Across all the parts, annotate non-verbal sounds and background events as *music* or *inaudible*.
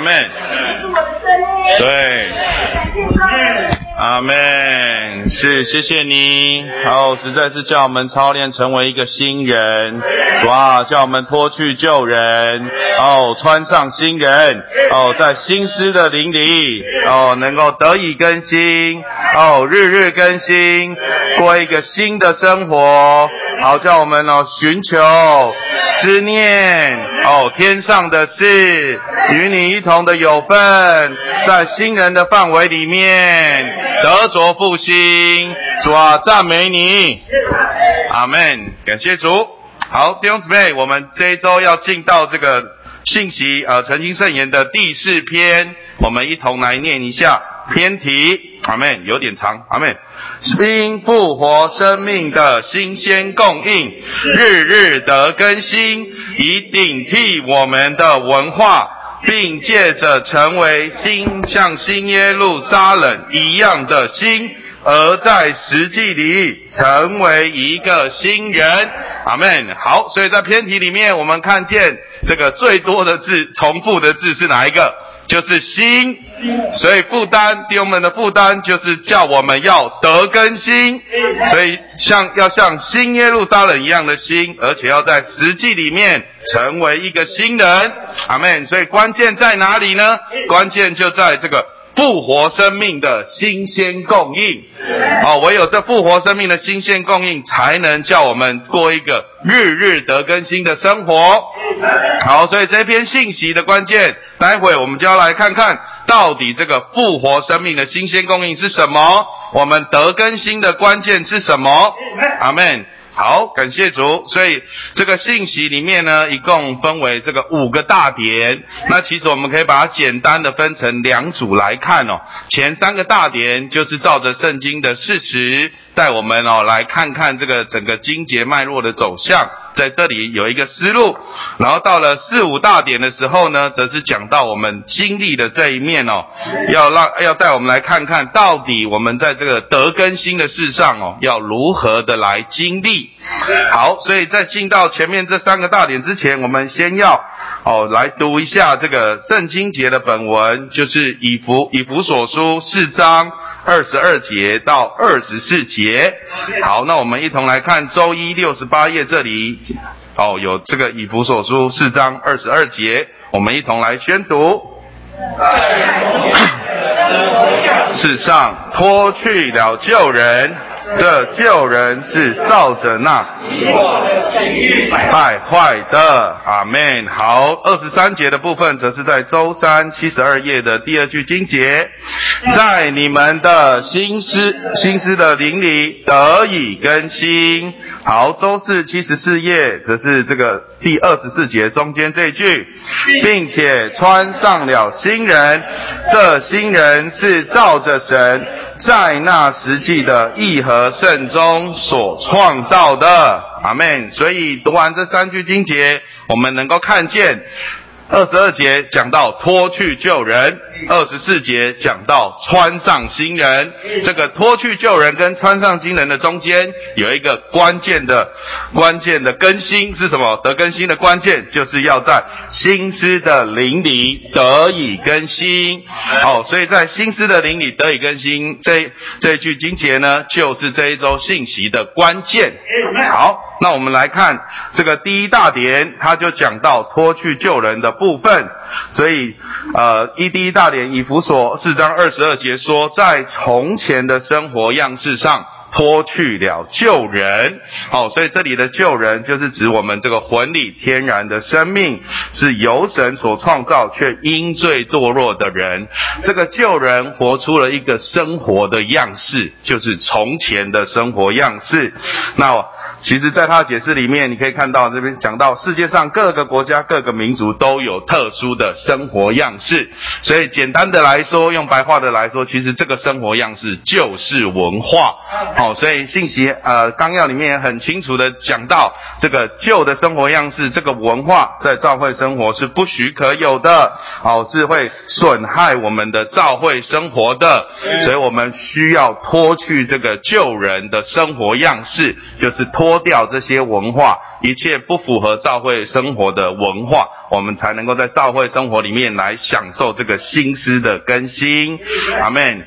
阿门。是我的生命。对，感谢。阿门。是，谢谢你。哦，实在是叫我们操练成为一个新人。主啊，叫我们脱去旧人，哦，穿上新人。哦，在新诗的灵里，哦，能够得以更新。哦，日日更新，过一个新的生活。好，叫我们哦寻求、思念哦天上的事，与你一同的有份，在新人的范围里面得着复兴。主啊，赞美你，阿门。感谢主。好，弟兄姊妹，我们这一周要进到这个信息呃曾经圣言的第四篇，我们一同来念一下篇题。阿门，有点长。阿门。因复活生命的新鲜供应，日日得更新，以顶替我们的文化，并借着成为新像新耶路撒冷一样的新，而在实际里成为一个新人。阿门。好，所以在偏题里面，我们看见这个最多的字重复的字是哪一个？就是心，所以负担弟兄们的负担就是叫我们要得更新，所以像要像新耶路撒冷一样的心，而且要在实际里面成为一个新人，阿门。所以关键在哪里呢？关键就在这个。复活生命的新鲜供应，哦，唯有这复活生命的新鲜供应，才能叫我们过一个日日得更新的生活。好，所以这篇信息的关键，待会我们就要来看看到底这个复活生命的新鲜供应是什么，我们得更新的关键是什么？阿门。好，感谢主。所以这个信息里面呢，一共分为这个五个大点。那其实我们可以把它简单的分成两组来看哦。前三个大点就是照着圣经的事实，带我们哦来看看这个整个经节脉络的走向，在这里有一个思路。然后到了四五大点的时候呢，则是讲到我们经历的这一面哦，要让要带我们来看看到底我们在这个得更新的事上哦，要如何的来经历。好，所以在进到前面这三个大点之前，我们先要哦来读一下这个圣经节的本文，就是以弗以弗所书四章二十二节到二十四节。好，那我们一同来看周一六十八页这里哦，有这个以弗所书四章二十二节，我们一同来宣读。*coughs* 世上脱去了旧人。这旧人是照着那败坏的，阿门。好，二十三节的部分则是在周三七十二页的第二句经节，在你们的心思心思的灵里得以更新。好，周四七十四页则是这个第二十四节中间这句，并且穿上了新人，这新人是照着神在那实际的义和和圣中所创造的，阿门。所以读完这三句经节，我们能够看见。二十二节讲到脱去救人，二十四节讲到穿上新人。这个脱去旧人跟穿上新人的中间有一个关键的、关键的更新是什么？得更新的关键就是要在心思的灵里得以更新。哦，所以在心思的灵里得以更新，这这句经节呢，就是这一周信息的关键。好，那我们来看这个第一大点，他就讲到脱去旧人的。部分，所以呃，一第一大连以弗所四章二十二节说，在从前的生活样式上脱去了旧人，哦，所以这里的旧人就是指我们这个魂里天然的生命是由神所创造却因罪堕落的人，这个旧人活出了一个生活的样式，就是从前的生活样式，那。其实，在他的解释里面，你可以看到这边讲到世界上各个国家、各个民族都有特殊的生活样式。所以，简单的来说，用白话的来说，其实这个生活样式就是文化。好，所以信息呃纲要里面也很清楚的讲到，这个旧的生活样式，这个文化在教会生活是不许可有的，好，是会损害我们的教会生活的，所以我们需要脱去这个旧人的生活样式，就是脱掉这些文化，一切不符合教会生活的文化，我们才能够在教会生活里面来享受这个心思的更新。阿门。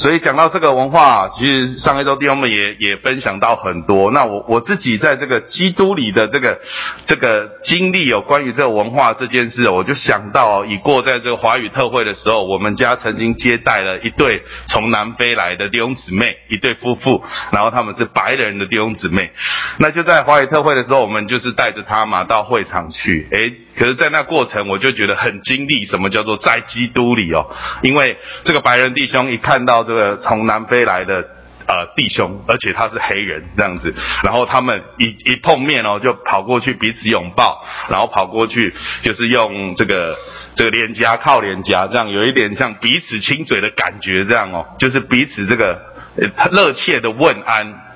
所以讲到这个文化，其实上一周弟兄们也也分享到很多。那我我自己在这个基督里的这个这个经历，有关于这个文化这件事，我就想到，已过在这个华语特会的时候，我们家曾经接待了一对从南非来的弟兄姊妹，一对夫妇，然后他们是白人的弟兄姊妹。那就在华语特会的时候，我们就是带着他嘛到会场去，诶，可是，在那过程我就觉得很经历，什么叫做在基督里哦？因为这个白人弟兄一看到这个从南非来的呃弟兄，而且他是黑人这样子，然后他们一一碰面哦，就跑过去彼此拥抱，然后跑过去就是用这个这个脸颊靠脸颊，这样有一点像彼此亲嘴的感觉，这样哦，就是彼此这个热切的问安。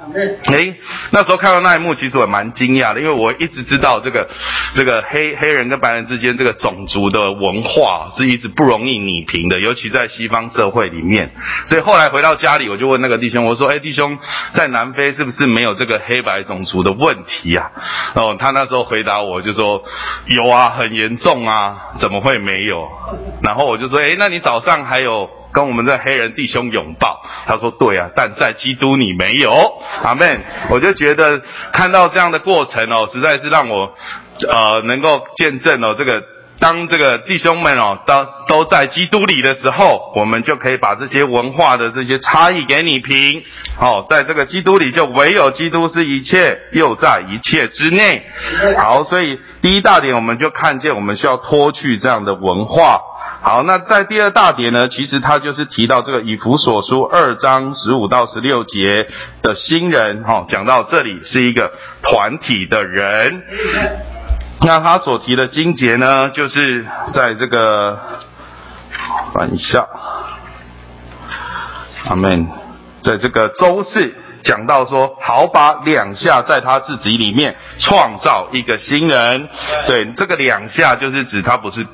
哎，那时候看到那一幕，其实我蛮惊讶的，因为我一直知道这个这个黑黑人跟白人之间这个种族的文化是一直不容易拟平的，尤其在西方社会里面。所以后来回到家里，我就问那个弟兄，我说：“哎，弟兄，在南非是不是没有这个黑白种族的问题啊？”哦，他那时候回答我就说：“有啊，很严重啊，怎么会没有？”然后我就说：“哎，那你早上还有？”跟我们的黑人弟兄拥抱，他说：“对啊，但在基督你没有，阿门。”我就觉得看到这样的过程哦，实在是让我呃能够见证哦，这个当这个弟兄们哦都都在基督里的时候，我们就可以把这些文化的这些差异给你平。好，在这个基督里，就唯有基督是一切，又在一切之内。好，所以第一大点，我们就看见我们需要脱去这样的文化。好，那在第二大点呢，其实他就是提到这个以弗所书二章十五到十六节的新人，哈，讲到这里是一个团体的人。那他所提的经节呢，就是在这个翻一下，阿门，在这个周四讲到说，好把两下在他自己里面创造一个新人。对，这个两下就是指他不是。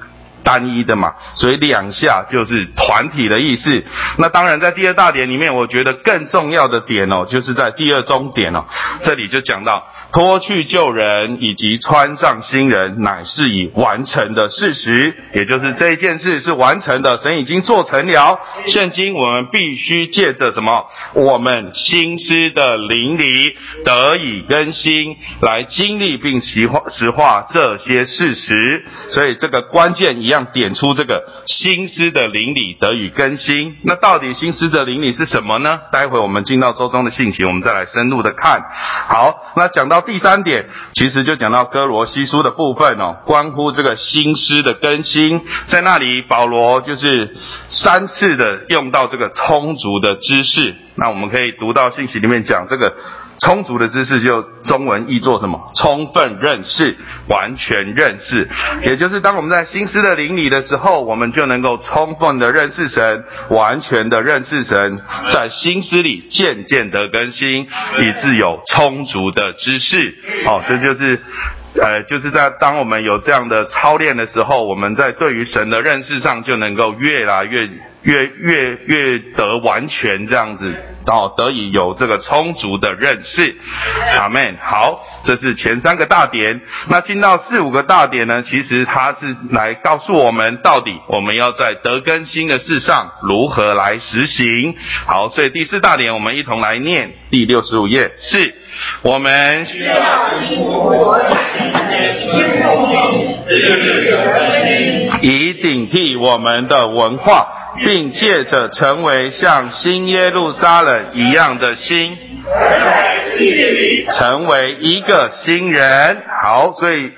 单一的嘛，所以两下就是团体的意思。那当然，在第二大点里面，我觉得更重要的点哦，就是在第二中点哦，这里就讲到脱去旧人以及穿上新人，乃是已完成的事实，也就是这一件事是完成的，神已经做成了。现今我们必须借着什么？我们心思的灵里得以更新，来经历并实化实化这些事实。所以这个关键一。样点出这个心思的灵里得以更新。那到底心思的灵里是什么呢？待会我们进到周中的信息，我们再来深入的看。好，那讲到第三点，其实就讲到哥罗西书的部分哦，关乎这个心思的更新。在那里，保罗就是三次的用到这个充足的知识。那我们可以读到信息里面讲这个。充足的知识就中文译作什么？充分认识，完全认识。也就是当我们在心思的灵里的时候，我们就能够充分的认识神，完全的认识神，在心思里渐渐的更新，以致有充足的知识。哦，这就是。呃，就是在当我们有这样的操练的时候，我们在对于神的认识上就能够越来越越越越得完全这样子，哦，得以有这个充足的认识。阿门。好，这是前三个大点。那进到四五个大点呢？其实它是来告诉我们，到底我们要在得更新的事上如何来实行。好，所以第四大点，我们一同来念第六十五页是。我们需要以顶替我们的文化，并借着成为像新耶路撒冷一样的心，成为一个新人。好，所以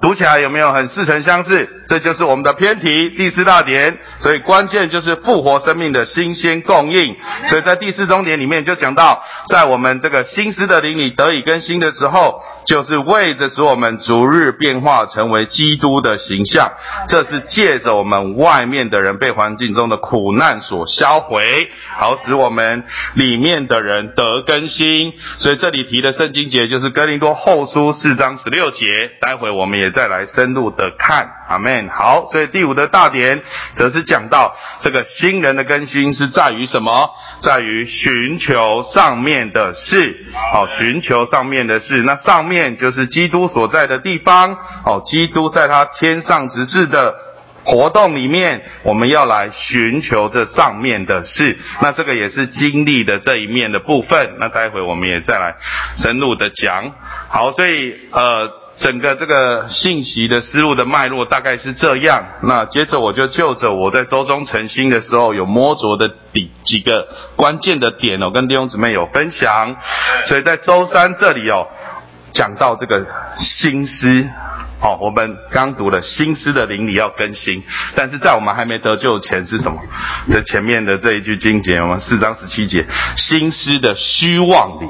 读起来有没有很似曾相识？这就是我们的偏题第四大点，所以关键就是复活生命的新鲜供应。所以在第四中点里面就讲到，在我们这个新思的灵里得以更新的时候，就是为着使我们逐日变化成为基督的形象，这是借着我们外面的人被环境中的苦难所销毁，好使我们里面的人得更新。所以这里提的圣经节就是哥林多后书四章十六节，待会我们也再来深入的看。阿门。好，所以第五的大点则是讲到这个新人的更新是在于什么？在于寻求上面的事。好，寻求上面的事，那上面就是基督所在的地方。哦，基督在他天上执事的活动里面，我们要来寻求这上面的事。那这个也是经历的这一面的部分。那待会我们也再来深入的讲。好，所以呃。整个这个信息的思路的脉络大概是这样。那接着我就就着我在周中晨星的时候有摸着的底几个关键的点哦，跟弟兄姊妹有分享。所以在周三这里哦，讲到这个心思。好，我们刚读了心思的灵里要更新，但是在我们还没得救前是什么？这前面的这一句经节，我们四章十七节，心思的虚妄里。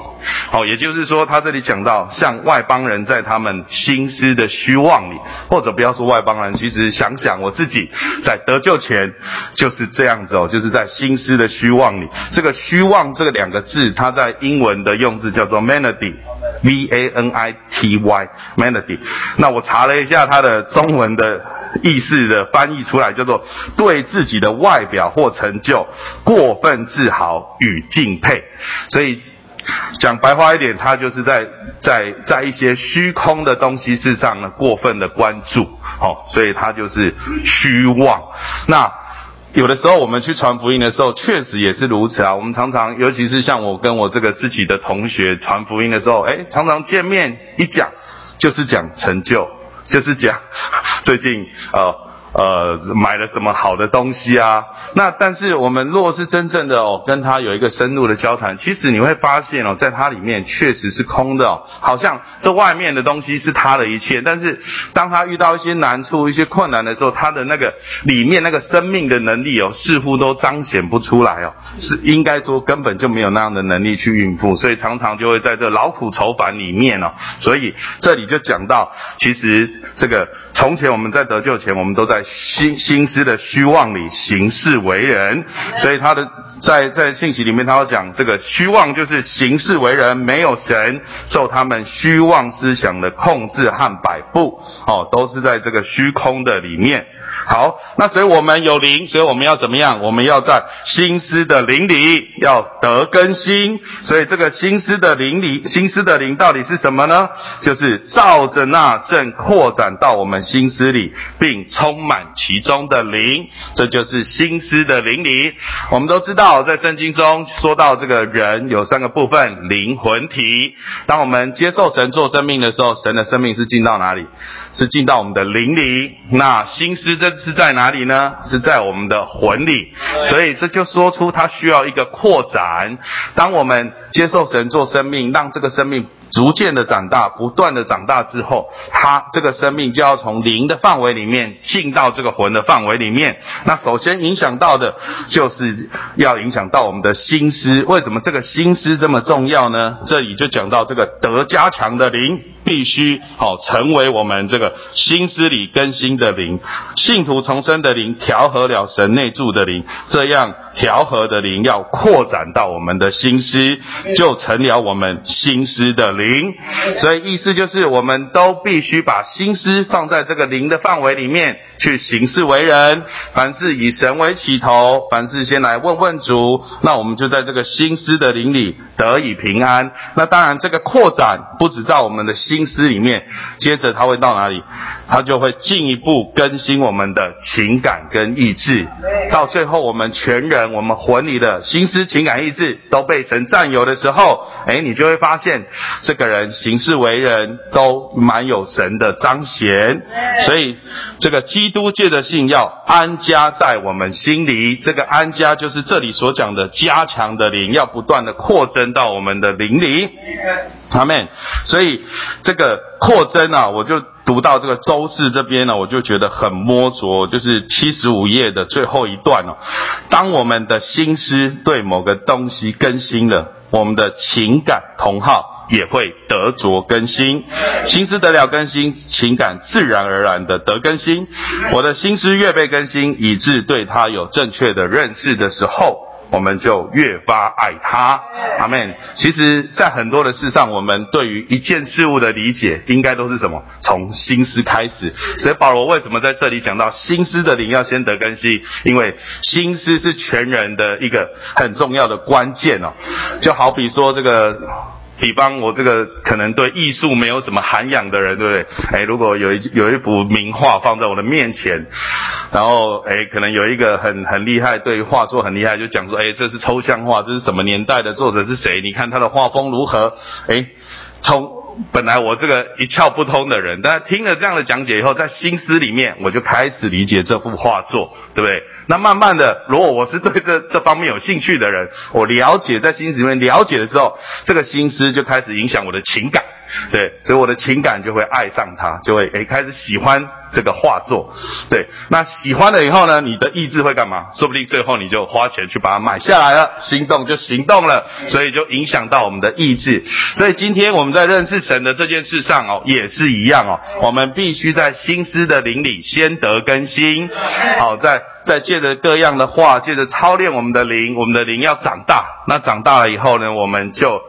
好，也就是说，他这里讲到，像外邦人在他们心思的虚妄里，或者不要说外邦人，其实想想我自己在得救前就是这样子哦，就是在心思的虚妄里。这个虚妄这个两个字，它在英文的用字叫做 mandy melody，v a n i t y，melody。那我查。了一下它的中文的意思的翻译出来，叫做对自己的外表或成就过分自豪与敬佩。所以讲白话一点，他就是在在在一些虚空的东西事上呢过分的关注，哦，所以他就是虚妄。那有的时候我们去传福音的时候，确实也是如此啊。我们常常，尤其是像我跟我这个自己的同学传福音的时候，哎，常常见面一讲就是讲成就。就是讲最近 *laughs* 呃。呃，买了什么好的东西啊？那但是我们若是真正的哦，跟他有一个深入的交谈，其实你会发现哦，在他里面确实是空的哦，好像这外面的东西是他的一切，但是当他遇到一些难处、一些困难的时候，他的那个里面那个生命的能力哦，似乎都彰显不出来哦，是应该说根本就没有那样的能力去应付，所以常常就会在这劳苦愁烦里面哦，所以这里就讲到，其实这个从前我们在得救前，我们都在。心心思的虚妄里行事为人，所以他的在在信息里面，他要讲这个虚妄就是行事为人没有神，受他们虚妄思想的控制和摆布，哦，都是在这个虚空的里面。好，那所以我们有灵，所以我们要怎么样？我们要在心思的灵里要得更新。所以这个心思的灵里，心思的灵到底是什么呢？就是照着那正扩展到我们心思里，并充满其中的灵，这就是心思的灵里。我们都知道，在圣经中说到这个人有三个部分：灵魂体。当我们接受神做生命的时候，神的生命是进到哪里？是进到我们的灵里。那心思这是在哪里呢？是在我们的魂里，所以这就说出它需要一个扩展。当我们接受神做生命，让这个生命。逐渐的长大，不断的长大之后，他这个生命就要从灵的范围里面进到这个魂的范围里面。那首先影响到的，就是要影响到我们的心思。为什么这个心思这么重要呢？这里就讲到这个得加强的灵，必须好成为我们这个心思里更新的灵，信徒重生的灵，调和了神内住的灵，这样。调和的灵要扩展到我们的心思，就成了我们心思的灵。所以意思就是，我们都必须把心思放在这个灵的范围里面去行事为人。凡事以神为起头，凡事先来问问主。那我们就在这个心思的灵里得以平安。那当然，这个扩展不止在我们的心思里面，接着它会到哪里？它就会进一步更新我们的情感跟意志，到最后我们全人。我们魂里的心思、情感、意志都被神占有的时候，哎，你就会发现这个人行事为人都蛮有神的彰显。所以，这个基督界的信要安家在我们心里。这个安家就是这里所讲的加强的灵，要不断的扩增到我们的灵里。阿门。所以这个扩增啊，我就。读到这个周四这边呢，我就觉得很摸着，就是七十五页的最后一段哦。当我们的心思对某个东西更新了，我们的情感同号也会得着更新。心思得了更新，情感自然而然的得更新。我的心思越被更新，以致对他有正确的认识的时候。我们就越发爱他，阿门。其实，在很多的事上，我们对于一件事物的理解，应该都是什么？从心思开始。所以保罗为什么在这里讲到心思的灵要先得更新？因为心思是全人的一个很重要的关键哦。就好比说这个。比方我这个可能对艺术没有什么涵养的人，对不对？哎，如果有一有一幅名画放在我的面前，然后哎，可能有一个很很厉害，对画作很厉害，就讲说，哎，这是抽象画，这是什么年代的作者是谁？你看他的画风如何？哎，从。本来我这个一窍不通的人，但听了这样的讲解以后，在心思里面我就开始理解这幅画作，对不对？那慢慢的，如果我是对这这方面有兴趣的人，我了解在心思里面了解了之后，这个心思就开始影响我的情感，对，所以我的情感就会爱上他，就会诶开始喜欢。这个画作，对，那喜欢了以后呢，你的意志会干嘛？说不定最后你就花钱去把它买下来了，心动就行动了，所以就影响到我们的意志。所以今天我们在认识神的这件事上哦，也是一样哦，我们必须在心思的灵里先得更新，好，在在借着各样的话，借着操练我们的灵，我们的灵要长大。那长大了以后呢，我们就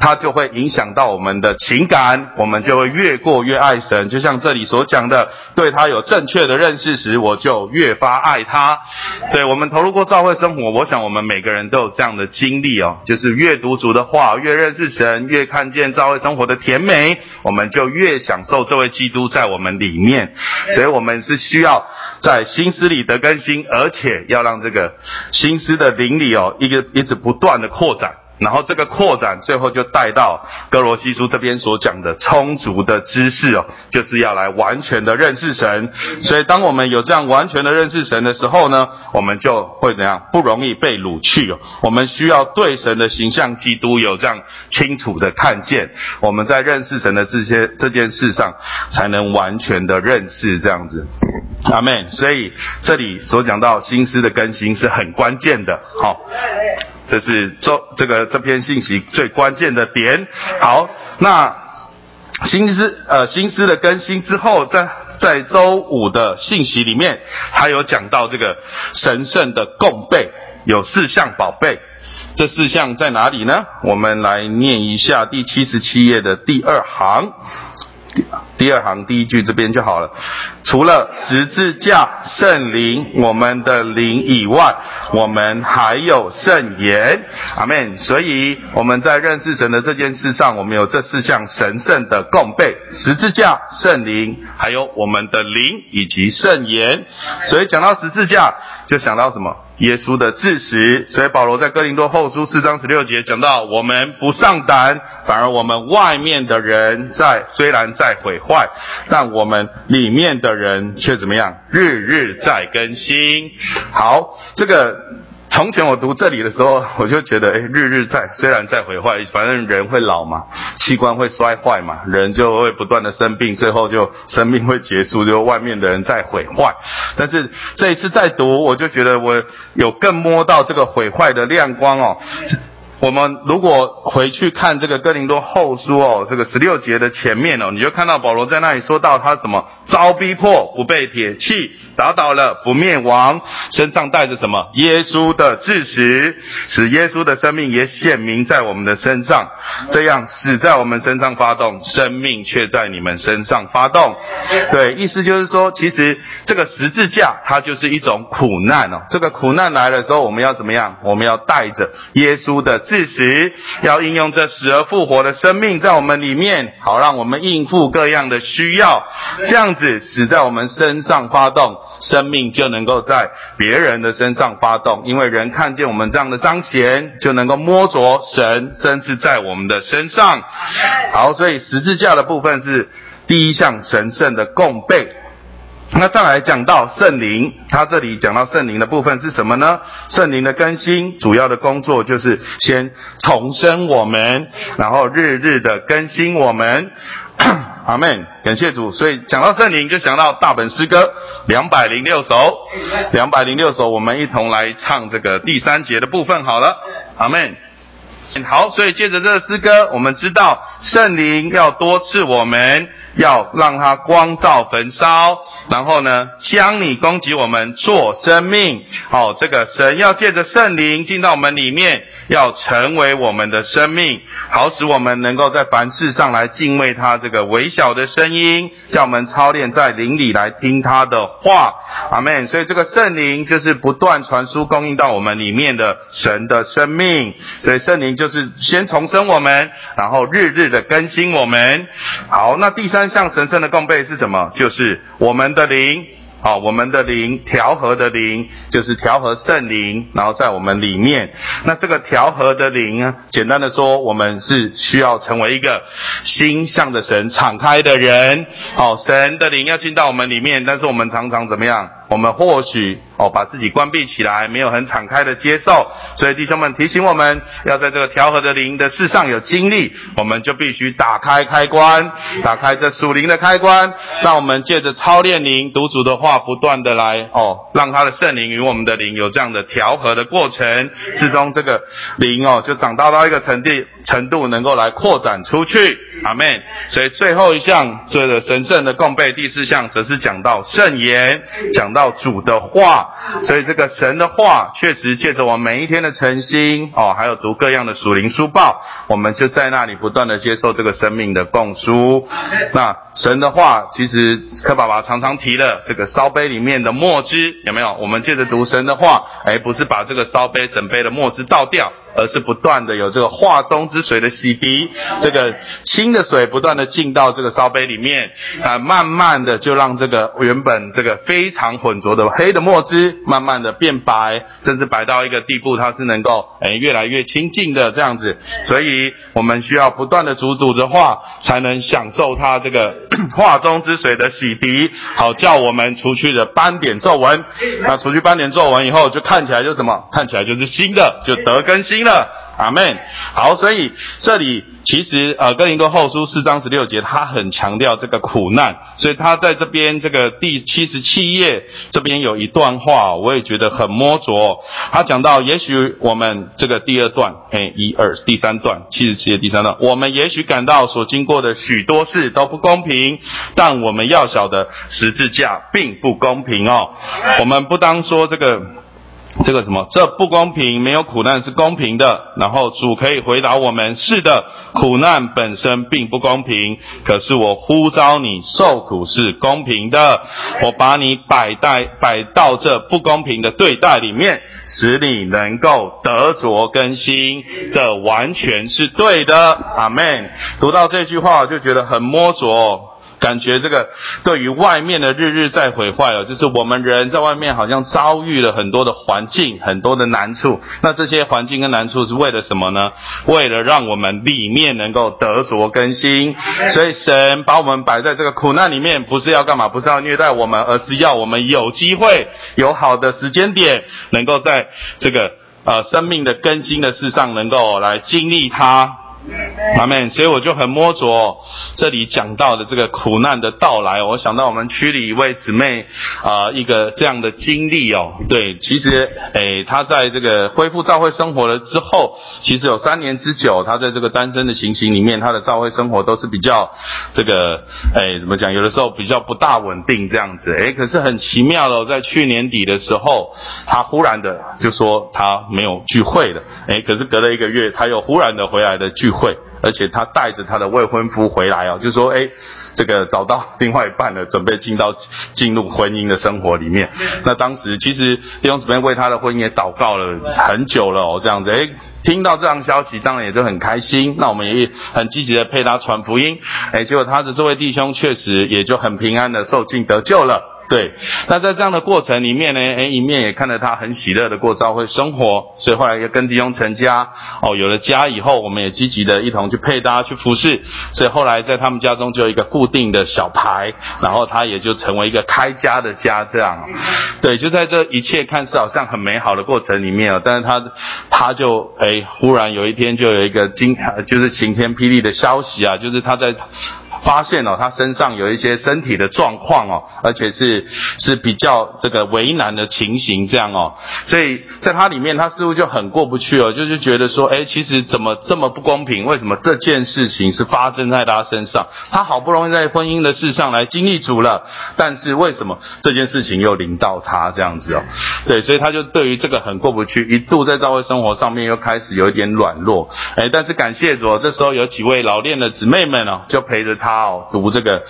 它就会影响到我们的情感，我们就会越过越爱神。就像这里所讲的，对。他有正确的认识时，我就越发爱他。对我们投入过教会生活，我想我们每个人都有这样的经历哦，就是越读主的话，越认识神，越看见教会生活的甜美，我们就越享受这位基督在我们里面。所以，我们是需要在心思里的更新，而且要让这个心思的灵里哦，一个一直不断的扩展。然后这个扩展，最后就带到哥罗西书这边所讲的充足的知识哦，就是要来完全的认识神。所以，当我们有这样完全的认识神的时候呢，我们就会怎样？不容易被掳去哦。我们需要对神的形象基督有这样清楚的看见，我们在认识神的这些这件事上，才能完全的认识这样子。阿门。所以这里所讲到心思的更新是很关键的。好。这是周这个这篇信息最关键的点。好，那新思呃新思的更新之后，在在周五的信息里面，还有讲到这个神圣的供备，有四项宝贝。这四项在哪里呢？我们来念一下第七十七页的第二行。第二行第一句这边就好了。除了十字架、圣灵、我们的灵以外，我们还有圣言。阿门。所以我们在认识神的这件事上，我们有这四项神圣的共备：十字架、圣灵，还有我们的灵以及圣言。所以讲到十字架，就想到什么？耶稣的致死，所以保罗在哥林多后书四章十六节讲到：我们不上胆，反而我们外面的人在虽然在毁坏，但我们里面的人却怎么样？日日在更新。好，这个。从前我读这里的时候，我就觉得，哎，日日在，虽然在毁坏，反正人会老嘛，器官会衰坏嘛，人就会不断的生病，最后就生命会结束，就外面的人在毁坏。但是这一次再读，我就觉得我有更摸到这个毁坏的亮光哦。我们如果回去看这个哥林多后书哦，这个十六节的前面哦，你就看到保罗在那里说到他什么遭逼迫不被铁器打倒了不灭亡，身上带着什么耶稣的智识，使耶稣的生命也显明在我们的身上，这样死在我们身上发动，生命却在你们身上发动。对，意思就是说，其实这个十字架它就是一种苦难哦，这个苦难来的时候，我们要怎么样？我们要带着耶稣的。事实要应用这死而复活的生命在我们里面，好让我们应付各样的需要。这样子死在我们身上发动，生命就能够在别人的身上发动。因为人看见我们这样的彰显，就能够摸着神甚至在我们的身上。好，所以十字架的部分是第一项神圣的供备。那再来讲到圣灵，他这里讲到圣灵的部分是什么呢？圣灵的更新主要的工作就是先重生我们，然后日日的更新我们。*clears throat* 阿门，感谢主。所以讲到圣灵，就想到大本诗歌两百零六首，两百零六首，我们一同来唱这个第三节的部分好了。阿门。好，所以借着这个诗歌，我们知道圣灵要多次我们，要让它光照焚烧，然后呢，将你供给我们做生命。好，这个神要借着圣灵进到我们里面，要成为我们的生命，好使我们能够在凡事上来敬畏他这个微小的声音，叫我们操练在灵里来听他的话。阿门。所以这个圣灵就是不断传输供应到我们里面的神的生命，所以圣灵就。是先重生我们，然后日日的更新我们。好，那第三项神圣的共备是什么？就是我们的灵。好，我们的灵调和的灵，就是调和圣灵，然后在我们里面。那这个调和的灵啊，简单的说，我们是需要成为一个心向的神敞开的人。好，神的灵要进到我们里面，但是我们常常怎么样？我们或许哦，把自己关闭起来，没有很敞开的接受。所以弟兄们提醒我们，要在这个调和的灵的事上有经历，我们就必须打开开关，打开这属灵的开关。让我们借着操练灵、读主的话，不断的来哦，让他的圣灵与我们的灵有这样的调和的过程，之中这个灵哦，就长大到一个程地程度，能够来扩展出去。阿门。所以最后一项这个神圣的共备，第四项则是讲到圣言，讲。到主的话，所以这个神的话确实借着我每一天的诚心哦，还有读各样的属灵书报，我们就在那里不断的接受这个生命的供书。那神的话，其实柯爸爸常常提了这个烧杯里面的墨汁，有没有？我们借着读神的话，哎，不是把这个烧杯整杯的墨汁倒掉。而是不断的有这个化中之水的洗涤，这个清的水不断的进到这个烧杯里面，啊，慢慢的就让这个原本这个非常浑浊的黑的墨汁，慢慢的变白，甚至白到一个地步，它是能够哎越来越清净的这样子。所以我们需要不断的煮煮着化，才能享受它这个 *coughs* 化中之水的洗涤，好叫我们除去的斑点皱纹。那除去斑点皱纹以后，就看起来就什么？看起来就是新的，就得更新。了，阿门。好，所以这里其实呃，哥林多后书四章十六节，他很强调这个苦难，所以他在这边这个第七十七页这边有一段话，我也觉得很摸着。他讲到，也许我们这个第二段，哎，一二第三段，七十七页第三段，我们也许感到所经过的许多事都不公平，但我们要晓得十字架并不公平哦。我们不当说这个。这个什么？这不公平，没有苦难是公平的。然后主可以回答我们：是的，苦难本身并不公平。可是我呼召你受苦是公平的。我把你摆在摆到这不公平的对待里面，使你能够得着更新。这完全是对的。阿门。读到这句话，就觉得很摸着。感觉这个对于外面的日日在毁坏哦，就是我们人在外面好像遭遇了很多的环境，很多的难处。那这些环境跟难处是为了什么呢？为了让我们里面能够得着更新。所以神把我们摆在这个苦难里面，不是要干嘛？不是要虐待我们，而是要我们有机会、有好的时间点，能够在这个呃生命的更新的事上，能够来经历它。阿门。所以我就很摸着这里讲到的这个苦难的到来，我想到我们区里一位姊妹啊，一个这样的经历哦。对，其实诶，她在这个恢复教会生活了之后，其实有三年之久，她在这个单身的情形里面，她的教会生活都是比较这个诶，怎么讲？有的时候比较不大稳定这样子。诶，可是很奇妙的，在去年底的时候，她忽然的就说她没有聚会了。诶，可是隔了一个月，她又忽然的回来的聚。会而且他带着他的未婚夫回来哦，就说哎，这个找到另外一半了，准备进到进入婚姻的生活里面。那当时其实弟兄姊妹为他的婚姻也祷告了很久了哦，这样子哎，听到这样消息，当然也就很开心。那我们也很积极的陪他传福音，哎，结果他的这位弟兄确实也就很平安的受尽得救了。对，那在这样的过程里面呢，哎，一面也看着他很喜乐的过教会生活，所以后来也跟弟兄成家，哦，有了家以后，我们也积极的一同去配搭去服侍，所以后来在他们家中就有一个固定的小牌，然后他也就成为一个开家的家这样，对，就在这一切看似好像很美好的过程里面啊，但是他他就哎，忽然有一天就有一个惊，就是晴天霹雳的消息啊，就是他在。发现哦，他身上有一些身体的状况哦，而且是是比较这个为难的情形这样哦，所以在他里面，他似乎就很过不去哦，就是觉得说，哎，其实怎么这么不公平？为什么这件事情是发生在他身上？他好不容易在婚姻的事上来经历主了，但是为什么这件事情又临到他这样子哦？对，所以他就对于这个很过不去，一度在教会生活上面又开始有一点软弱，哎，但是感谢主，这时候有几位老练的姊妹们哦，就陪着他哦读这个，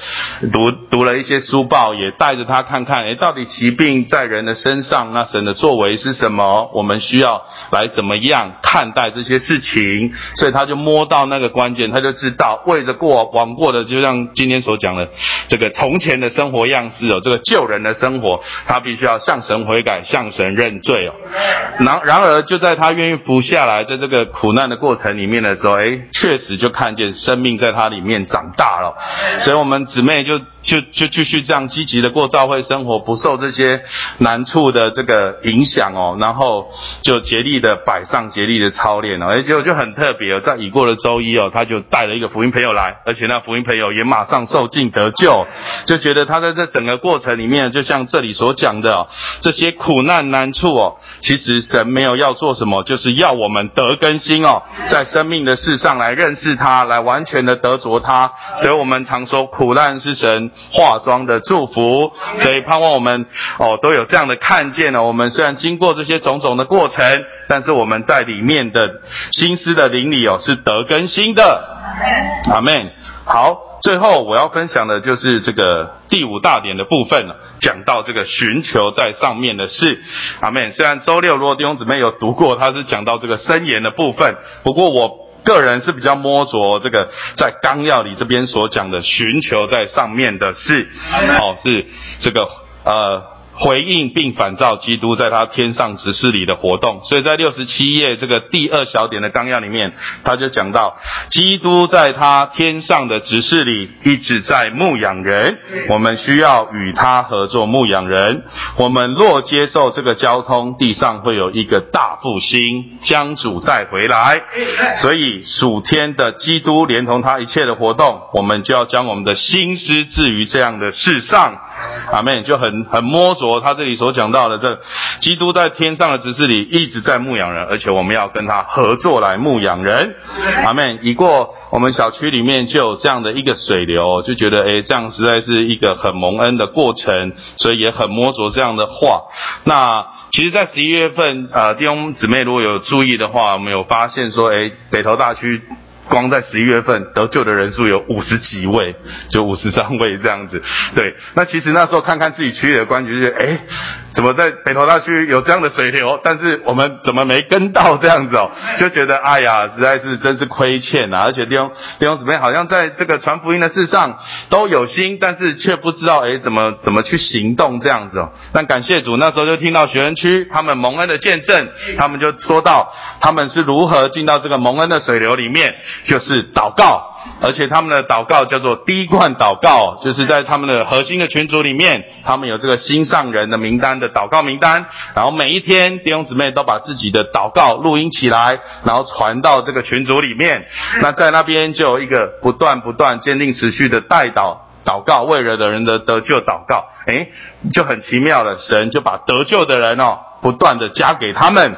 读读了一些书报，也带着他看看，哎，到底疾病在人的身上，那神的作为是什么？我们需要来怎么样看待这些事情？所以他就摸到那个关键，他就知道为着过往过的，就像今天所讲的这个从前的生活样式哦，这个救人的生活，他必须要向神悔改，向神认罪哦。然然而就在他愿意服下来，在这个苦难的过程里面的时候，哎，确实就看见生命在他里面长大了。所以我们姊妹就就就继续这样积极的过教会生活，不受这些难处的这个影响哦。然后就竭力的摆上，竭力的操练哦。而且就很特别哦，在已过的周一哦，他就带了一个福音朋友来，而且那福音朋友也马上受尽得救，就觉得他在这整个过程里面，就像这里所讲的这些苦难难处哦，其实神没有要做什么，就是要我们得更新哦，在生命的事上来认识他，来完全的得着他。所以我们常说苦难是神化妆的祝福，所以盼望我们哦都有这样的看见呢。我们虽然经过这些种种的过程，但是我们在里面的心思的灵里哦是得更新的。阿门。好，最后我要分享的就是这个第五大点的部分了，讲到这个寻求在上面的事。阿门。虽然周六如果弟兄姊妹有读过，他是讲到这个深言的部分，不过我个人是比较摸着这个在纲要里这边所讲的寻求在上面的事，哦，是这个呃。回应并反照基督在他天上执事里的活动，所以在六十七页这个第二小点的纲要里面，他就讲到，基督在他天上的执事里一直在牧养人，我们需要与他合作牧养人。我们若接受这个交通，地上会有一个大复兴，将主带回来。所以属天的基督连同他一切的活动，我们就要将我们的心思置于这样的事上。阿妹就很很摸他这里所讲到的，这基督在天上的指示里一直在牧养人，而且我们要跟他合作来牧养人。阿妹，已过我们小区里面就有这样的一个水流，就觉得诶，这样实在是一个很蒙恩的过程，所以也很摸着这样的话。那其实，在十一月份，呃，弟兄姊妹如果有注意的话，我们有发现说，诶，北投大区。光在十一月份得救的人数有五十几位，就五十三位这样子。对，那其实那时候看看自己区域的关局，就觉得哎，怎么在北投大区有这样的水流，但是我们怎么没跟到这样子哦？就觉得哎呀，实在是真是亏欠啊！而且弟兄弟兄姊妹好像在这个传福音的事上都有心，但是却不知道哎怎么怎么去行动这样子哦。但感谢主，那时候就听到学员区他们蒙恩的见证，他们就说到他们是如何进到这个蒙恩的水流里面。就是祷告，而且他们的祷告叫做滴灌祷告，就是在他们的核心的群组里面，他们有这个心上人的名单的祷告名单，然后每一天弟兄姊妹都把自己的祷告录音起来，然后传到这个群组里面。那在那边就有一个不断不断坚定持续的带祷祷告，为了的人的得救祷告，诶，就很奇妙了，神就把得救的人哦。不断的加给他们，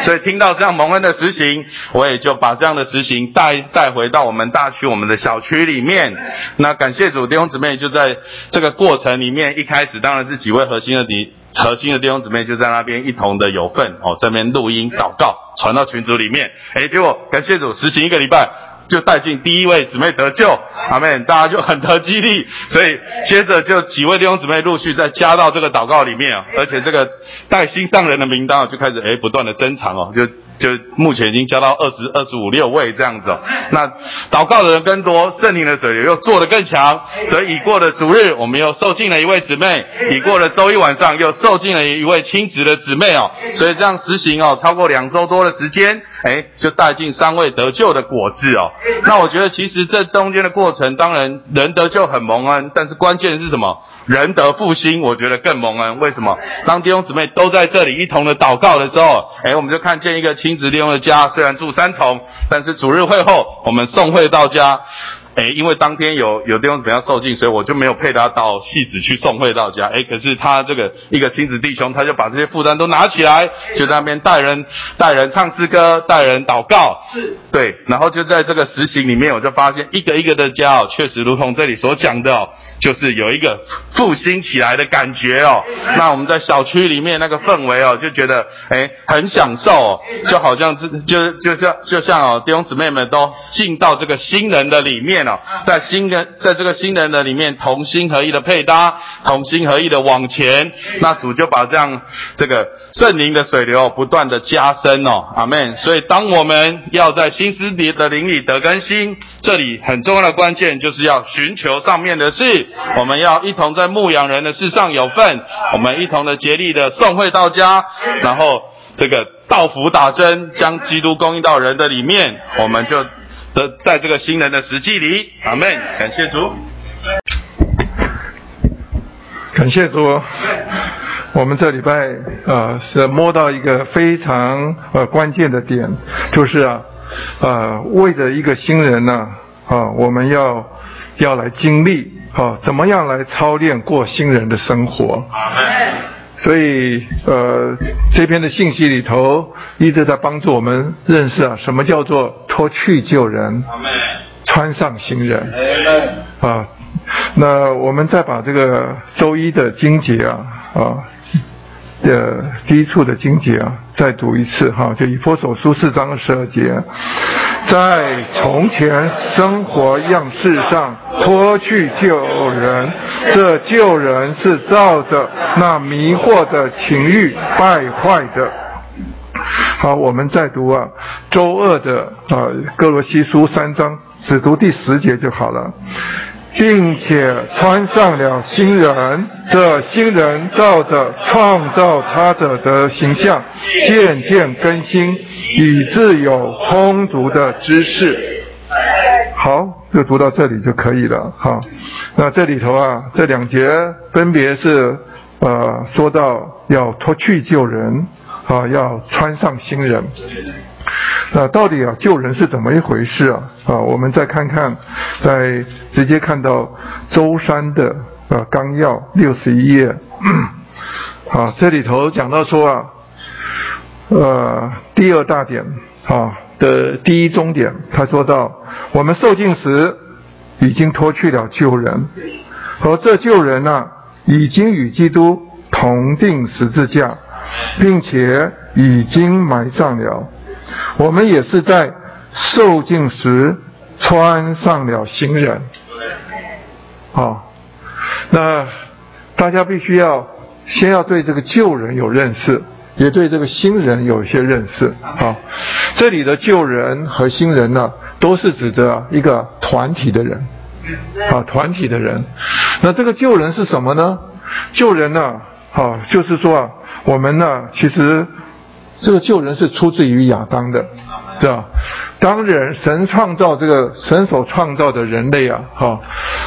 所以听到这样蒙恩的实行，我也就把这样的实行带带回到我们大区、我们的小区里面。那感谢主弟兄姊妹就在这个过程里面，一开始当然是几位核心的弟核心的弟兄姊妹就在那边一同的有份哦，这边录音祷告传到群组里面，哎，结果感谢主实行一个礼拜。就带进第一位姊妹得救，阿妹，大家就很得激励，所以接着就几位弟兄姊妹陆续再加到这个祷告里面啊，而且这个带心上人的名单就开始诶不断的增长哦，就。就目前已经加到二十二十五六位这样子哦，那祷告的人更多，圣灵的水流又做得更强，所以已过的主日，我们又受尽了一位姊妹；已过了周一晚上，又受尽了一位亲子的姊妹哦，所以这样实行哦，超过两周多的时间，哎，就带进三位得救的果子哦。那我觉得其实这中间的过程，当然人得救很蒙恩，但是关键是什么？人得复兴，我觉得更蒙恩。为什么？当弟兄姊妹都在这里一同的祷告的时候，哎，我们就看见一个亲子利用的家，虽然住三重，但是主日会后，我们送会到家。哎，因为当天有有弟兄姊妹要受尽，所以我就没有配他到戏子去送会到家。哎，可是他这个一个亲子弟兄，他就把这些负担都拿起来，就在那边带人带人唱诗歌，带人祷告。是，对，然后就在这个实行里面，我就发现一个一个的家哦，确实如同这里所讲的哦，就是有一个复兴起来的感觉哦。那我们在小区里面那个氛围哦，就觉得哎很享受哦，就好像是就就像就像哦弟兄姊妹们都进到这个新人的里面哦，在新人在这个新人的里面同心合一的配搭，同心合一的往前，那主就把这样这个圣灵的水流不断的加深哦，阿门。所以当我们要在新思里的灵里得更新，这里很重要的关键就是要寻求上面的事，我们要一同在牧羊人的事上有份，我们一同的竭力的送会到家，然后这个道服打针，将基督供应到人的里面，我们就得在这个新人的实际里，阿门。感谢主，感谢主。我们这礼拜啊是摸到一个非常呃关键的点，就是啊啊为着一个新人呢啊我们要要来经历啊怎么样来操练过新人的生活。所以呃这篇的信息里头一直在帮助我们认识啊什么叫做脱去旧人，穿上新人。啊，那我们再把这个周一的经节啊啊。的第一处的经节啊，再读一次哈，就以佛所书四章十二节，在从前生活样式上脱去旧人，这旧人是照着那迷惑的情欲败坏的。好，我们再读啊，周二的啊哥罗西书三章，只读第十节就好了。并且穿上了新人，这新人照着创造他者的形象，渐渐更新，以致有充足的知识。好，就读到这里就可以了。好，那这里头啊，这两节分别是呃，说到要脱去旧人，啊，要穿上新人。那到底啊救人是怎么一回事啊？啊，我们再看看，在直接看到舟山的呃纲要六十一页，*clears throat* 啊，这里头讲到说啊，呃，第二大点啊的第一终点，他说到我们受尽时已经脱去了救人，而这救人呢，已经与基督同定十字架，并且已经埋葬了。我们也是在受尽时穿上了新人，好，那大家必须要先要对这个旧人有认识，也对这个新人有一些认识。好，这里的旧人和新人呢，都是指的一个团体的人，啊，团体的人。那这个旧人是什么呢？旧人呢，啊，就是说啊，我们呢，其实。这个救人是出自于亚当的，是吧？当人神创造这个神所创造的人类啊，哈，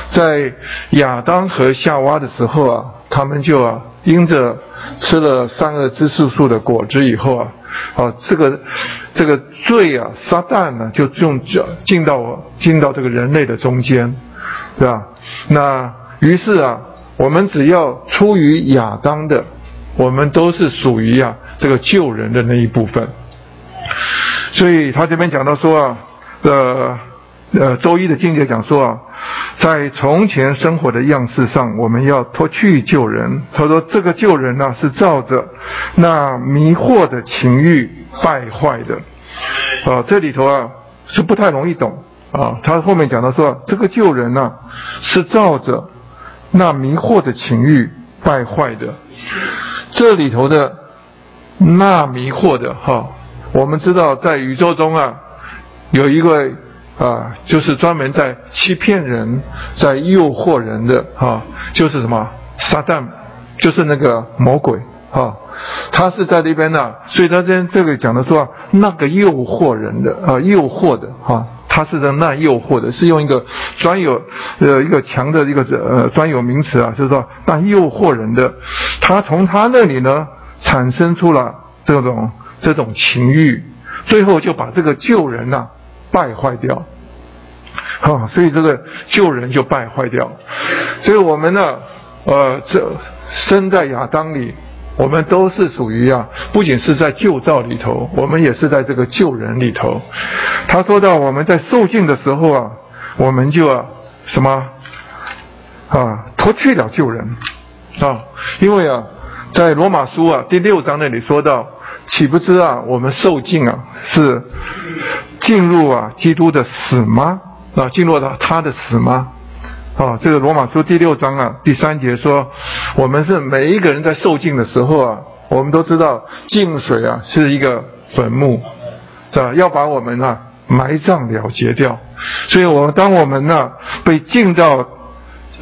在亚当和夏娃的时候啊，他们就啊，因着吃了三个知识树的果子以后啊，啊，这个这个罪啊，撒旦呢，就进进到进到这个人类的中间，是吧？那于是啊，我们只要出于亚当的。我们都是属于啊这个救人的那一部分，所以他这边讲到说啊，呃呃周一的境界讲说啊，在从前生活的样式上，我们要脱去救人。他说这个救人呢是照着那迷惑的情欲败坏的，啊这里头啊是不太容易懂啊。他后面讲到说这个救人呢是照着那迷惑的情欲败坏的。这里头的那迷惑的哈，我们知道在宇宙中啊，有一个啊，就是专门在欺骗人、在诱惑人的哈，就是什么撒旦，就是那个魔鬼哈，他是在那边呢，所以他这这个讲的说那个诱惑人的啊，诱惑的哈，他是在那诱惑的，是用一个专有呃一个强的一个呃专有名词啊，就是说那诱惑人的。他从他那里呢，产生出了这种这种情欲，最后就把这个旧人呐败坏掉，啊，所以这个救人就败坏掉。所以我们呢，呃，这生在亚当里，我们都是属于啊，不仅是在旧造里头，我们也是在这个救人里头。他说到我们在受尽的时候啊，我们就啊什么啊脱去了救人啊，因为啊，在罗马书啊第六章那里说到，岂不知啊我们受尽啊是进入啊基督的死吗？啊，进入到他的死吗？啊，这个罗马书第六章啊，第三节说，我们是每一个人在受尽的时候啊，我们都知道净水啊是一个坟墓，是吧？要把我们啊埋葬了结掉。所以，我们当我们呢被浸到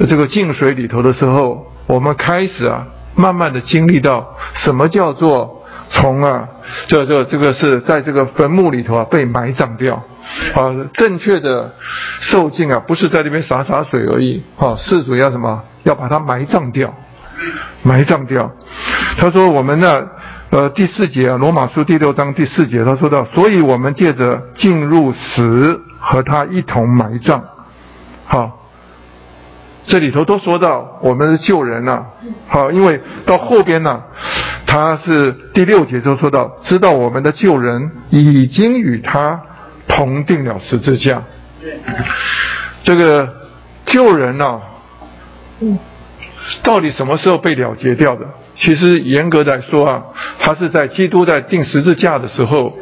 这个净水里头的时候，我们开始啊，慢慢的经历到什么叫做从啊，这这这个是在这个坟墓里头啊被埋葬掉。啊，正确的受尽啊，不是在那边洒洒水而已。啊，事主要什么？要把它埋葬掉，埋葬掉。他说我们呢，呃，第四节啊，罗马书第六章第四节，他说到，所以我们借着进入死和他一同埋葬。好，这里头都说到我们是救人了。好，因为到后边呢，他是第六节就说到，知道我们的救人已经与他。同定了十字架，这个救人呢，到底什么时候被了结掉的？其实严格来说啊，他是在基督在定十字架的时候，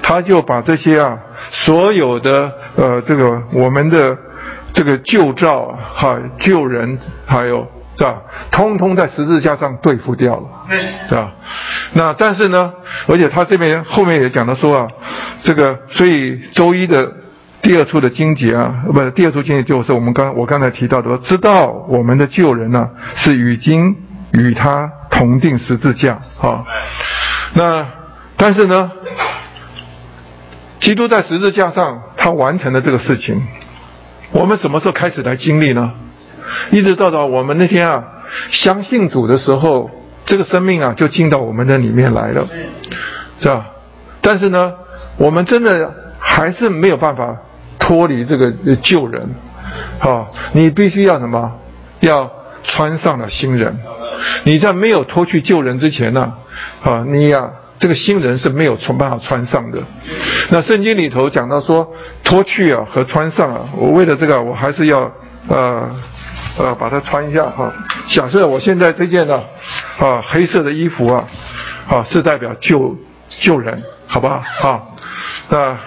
他就把这些啊所有的呃这个我们的这个旧照哈救人还有是吧，通通在十字架上对付掉了，是吧？那但是呢，而且他这边后面也讲到说啊。这个，所以周一的第二处的经节啊，不是第二处经节，就是我们刚我刚才提到的，知道我们的救人呢，是已经与他同定十字架啊。那但是呢，基督在十字架上他完成了这个事情，我们什么时候开始来经历呢？一直到到我们那天啊，相信主的时候，这个生命啊就进到我们的里面来了，是吧？但是呢。我们真的还是没有办法脱离这个旧人，啊，你必须要什么？要穿上了新人。你在没有脱去旧人之前呢，啊，你呀，这个新人是没有从办法穿上的。那圣经里头讲到说，脱去啊和穿上啊，我为了这个，我还是要呃呃把它穿一下哈。假设我现在这件呢啊黑色的衣服啊啊是代表救救人，好不好？好。啊，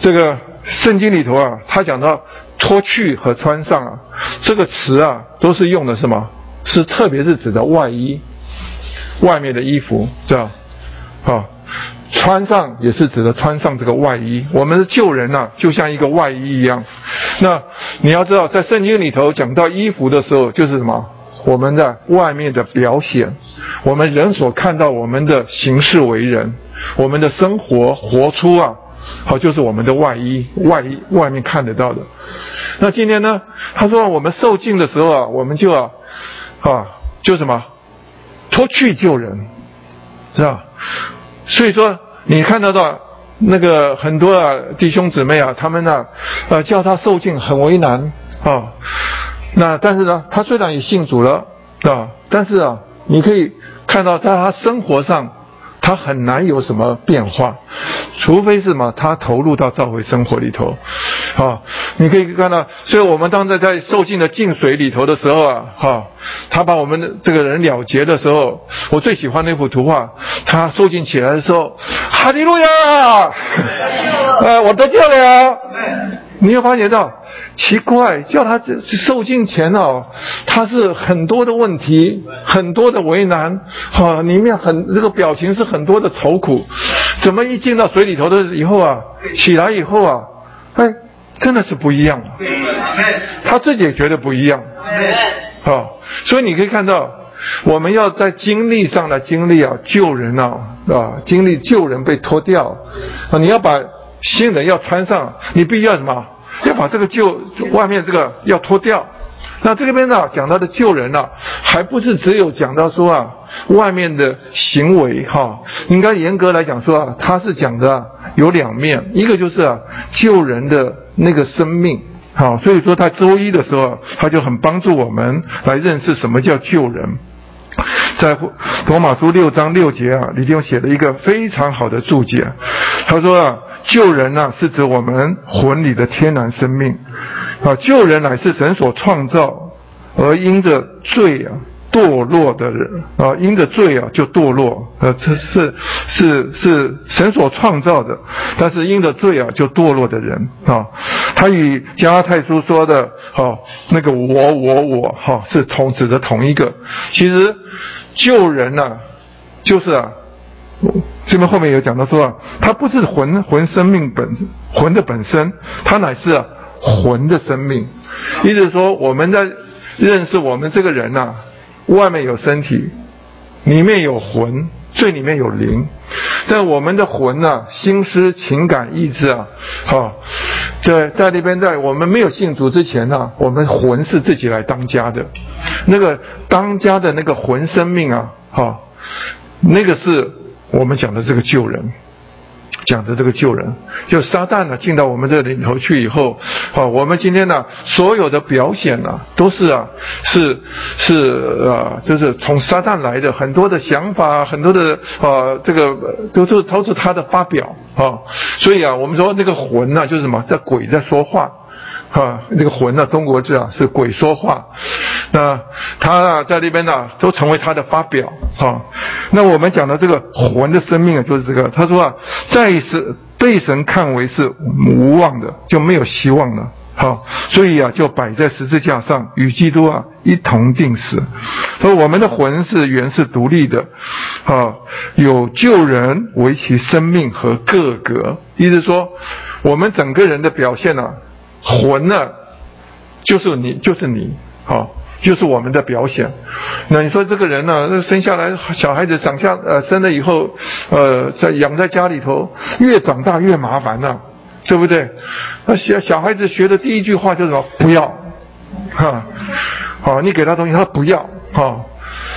这个圣经里头啊，他讲到脱去和穿上啊，这个词啊，都是用的什么？是特别是指的外衣，外面的衣服，对吧？啊，穿上也是指的穿上这个外衣。我们的救人呐，就像一个外衣一样。那你要知道，在圣经里头讲到衣服的时候，就是什么？我们的外面的表显，我们人所看到我们的行事为人。我们的生活活出啊，好就是我们的外衣，外衣外面看得到的。那今天呢？他说我们受尽的时候啊，我们就啊，啊，就什么脱去救人，是吧？所以说你看得到那个很多啊弟兄姊妹啊，他们呢，呃，叫他受尽很为难啊。那但是呢，他虽然也信主了啊，但是啊，你可以看到在他生活上。他很难有什么变化，除非是嘛，他投入到教会生活里头，啊，你可以看到，所以我们当在在受尽的净水里头的时候啊，哈，他把我们的这个人了结的时候，我最喜欢那幅图画，他受尽起来的时候，哈利路亚，呃，我得救了，你有发觉到？奇怪，叫他受尽前哦，他是很多的问题，很多的为难，哈，里面很这个表情是很多的愁苦，怎么一进到水里头的以后啊，起来以后啊，哎，真的是不一样，他自己也觉得不一样，啊，所以你可以看到，我们要在经历上的经历啊，救人啊，啊，经历救人被脱掉，啊，你要把新人要穿上，你必须要什么？要把这个旧外面这个要脱掉，那这边呢讲到的救人呢，还不是只有讲到说啊外面的行为哈，应该严格来讲说啊，他是讲的有两面，一个就是啊救人的那个生命，好，所以说他周一的时候，他就很帮助我们来认识什么叫救人。在罗马书六章六节啊，李弟兄写了一个非常好的注解。他说啊，救人呢是指我们魂里的天然生命啊，救人乃是神所创造，而因着罪啊。堕落的人啊，因着罪啊就堕落，呃，这是是是神所创造的，但是因着罪啊就堕落的人啊，他与加拉太书说的，哈，那个我我我哈是同指的同一个。其实救人呢，就是啊，这边后面有讲到说啊，他不是魂魂生命本魂的本身，他乃是魂的生命，意思说我们在认识我们这个人呐。外面有身体，里面有魂，最里面有灵。但我们的魂呐，心思、情感、意志啊，哈，在在那边，在我们没有信主之前呢，我们魂是自己来当家的。那个当家的那个魂生命啊，哈，那个是我们讲的这个救人。讲的这个救人，就撒旦呢进到我们这里头去以后，啊，我们今天呢所有的表现呢都是啊是是啊，就是从撒旦来的很多的想法，很多的啊这个都是都是他的发表啊，所以啊我们说那个魂呢就是什么，在鬼在说话。啊，那个魂呢？中国字啊，是鬼说话。那他啊，在那边呢，都成为他的发表。啊，那我们讲的这个魂的生命啊，就是这个。他说啊，再是被神看为是无望的，就没有希望了。好，所以啊，就摆在十字架上，与基督啊一同定死。说我们的魂是原是独立的，啊，有救人为其生命和个格。意思说，我们整个人的表现呢？魂呢，就是你，就是你，好，就是我们的表现。那你说这个人呢，生下来小孩子长下，呃，生了以后，呃，在养在家里头，越长大越麻烦呢，对不对？那小小孩子学的第一句话就是什么？不要，哈，好，你给他东西，他不要，哈。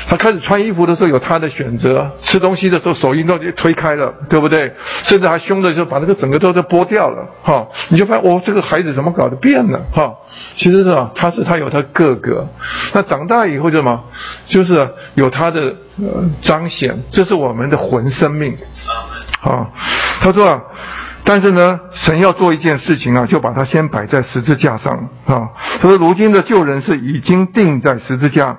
他开始穿衣服的时候有他的选择，吃东西的时候手一动就推开了，对不对？甚至还凶的时候把那个整个都都剥掉了，哈！你就发现哦，这个孩子怎么搞的变了，哈！其实是啊，他是他有他个格，那长大以后就什么？就是有他的呃彰显，这是我们的魂生命，啊！他说啊。但是呢，神要做一件事情啊，就把它先摆在十字架上啊。他说：“如今的救人是已经定在十字架，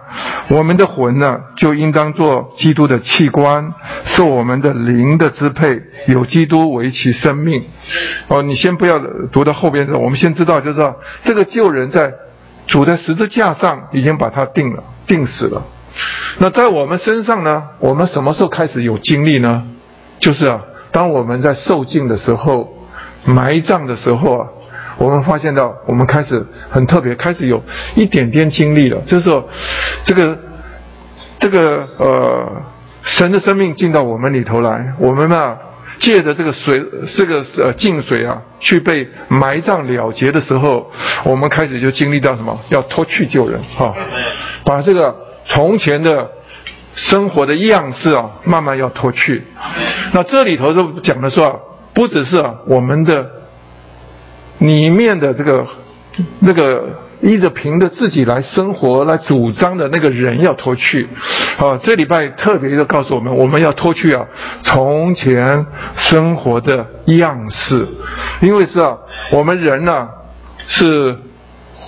我们的魂呢，就应当做基督的器官，受我们的灵的支配，有基督为其生命。”哦，你先不要读到后边的，我们先知道，就是说这个救人在主在十字架上已经把它定了，定死了。那在我们身上呢，我们什么时候开始有经历呢？就是啊。当我们在受尽的时候，埋葬的时候啊，我们发现到我们开始很特别，开始有一点点经历了。就是说，这个这个呃，神的生命进到我们里头来，我们呢借着这个水，这个呃净水啊，去被埋葬了结的时候，我们开始就经历到什么？要脱去救人哈，把这个从前的。生活的样式啊，慢慢要脱去。那这里头就讲的说啊，不只是啊我们的里面的这个那个依着凭着自己来生活来主张的那个人要脱去。啊，这礼拜特别的告诉我们，我们要脱去啊从前生活的样式，因为是啊我们人呢是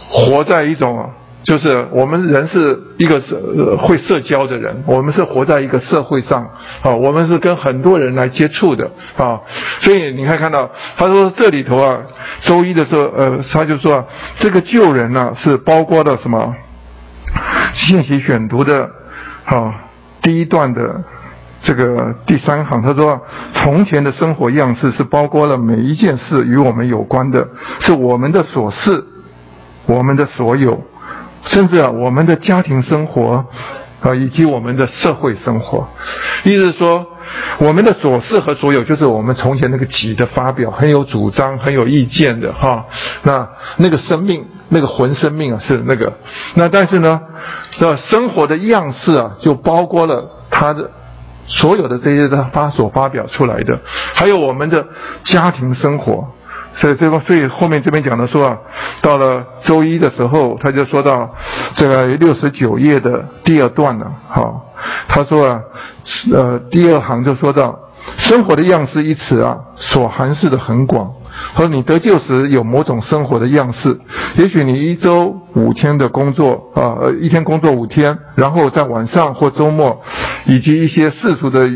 活在一种。就是我们人是一个社会社交的人，我们是活在一个社会上啊，我们是跟很多人来接触的啊，所以你可以看到，他说这里头啊，周一的时候，呃，他就说这个救人呢是包括了什么？信息选读的啊，第一段的这个第三行，他说从前的生活样式是包括了每一件事与我们有关的，是我们的琐事，我们的所有。甚至啊，我们的家庭生活啊，以及我们的社会生活，意思是说，我们的所事和所有，就是我们从前那个己的发表，很有主张、很有意见的哈。那那个生命，那个魂生命啊，是那个。那但是呢，这生活的样式啊，就包括了他的所有的这些他发所发表出来的，还有我们的家庭生活。所以这个，所以后面这边讲的说啊，到了周一的时候，他就说到这个六十九页的第二段了。好，他说啊，呃，第二行就说到生活的样式一词啊，所含示的很广。和你得救时有某种生活的样式，也许你一周五天的工作啊，呃，一天工作五天，然后在晚上或周末，以及一些世俗的，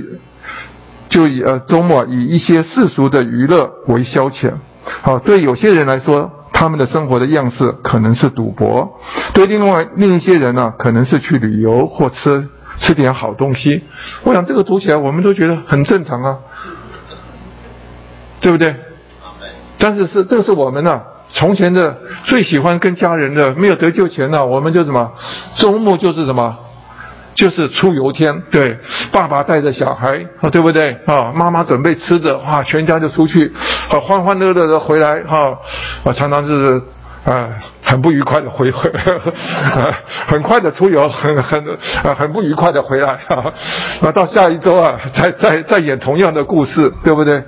就以呃周末以一些世俗的娱乐为消遣。好，对有些人来说，他们的生活的样式可能是赌博；对另外另一些人呢，可能是去旅游或吃吃点好东西。我想这个读起来，我们都觉得很正常啊，对不对？但是是这是我们呢，从前的最喜欢跟家人的，没有得救前呢，我们就什么，周末就是什么。就是出游天，对，爸爸带着小孩，对不对啊？妈妈准备吃的，哇，全家就出去，啊，欢欢乐乐的回来，哈，啊，常常是。啊，很不愉快的回回，*laughs* 很快的出游，*laughs* 很很啊，很不愉快的回来 *laughs* 啊。那到下一周啊，再再再演同样的故事，对不对？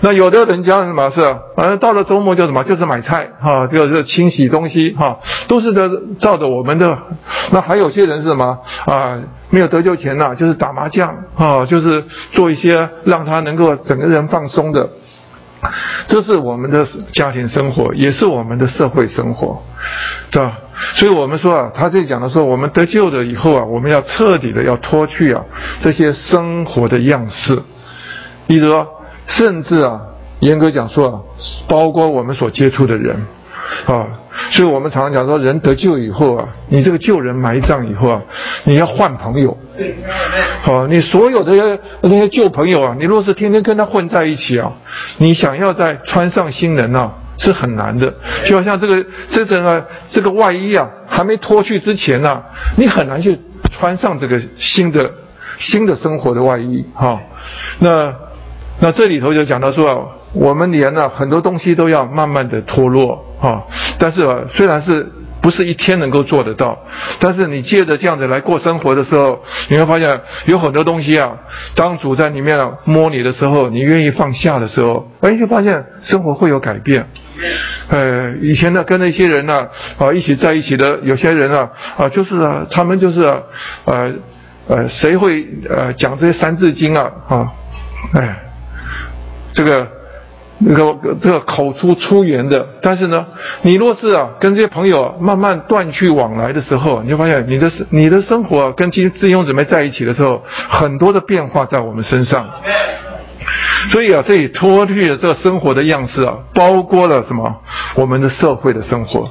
那有的人家什么是，反正到了周末就什么，就是买菜哈，就是清洗东西哈，都是的照着我们的。那还有些人是什么啊？没有得救前呐，就是打麻将啊，就是做一些让他能够整个人放松的。这是我们的家庭生活，也是我们的社会生活，对吧？所以我们说啊，他这讲的说，我们得救了以后啊，我们要彻底的要脱去啊这些生活的样式，比如说，甚至啊，严格讲说啊，包括我们所接触的人。啊，所以我们常常讲说，人得救以后啊，你这个救人埋葬以后啊，你要换朋友。好，你所有的那些旧朋友啊，你若是天天跟他混在一起啊，你想要再穿上新人啊，是很难的。就好像这个这整个这个外衣啊，还没脱去之前呢，你很难去穿上这个新的新的生活的外衣。哈，那那这里头就讲到说啊。我们连呢很多东西都要慢慢的脱落啊，但是啊，虽然是不是一天能够做得到，但是你借着这样子来过生活的时候，你会发现有很多东西啊，当主在里面摸你的时候，你愿意放下的时候，哎，就发现生活会有改变。呃，以前呢跟那些人呢啊一起在一起的有些人啊啊就是啊他们就是啊呃呃谁会呃讲这些三字经啊啊哎这个。那个这个口出出言的，但是呢，你若是啊跟这些朋友慢慢断去往来的时候，你就发现你的你的生活跟金弟兄姊妹在一起的时候，很多的变化在我们身上。所以啊，这里脱去了这个生活的样式啊，包括了什么？我们的社会的生活。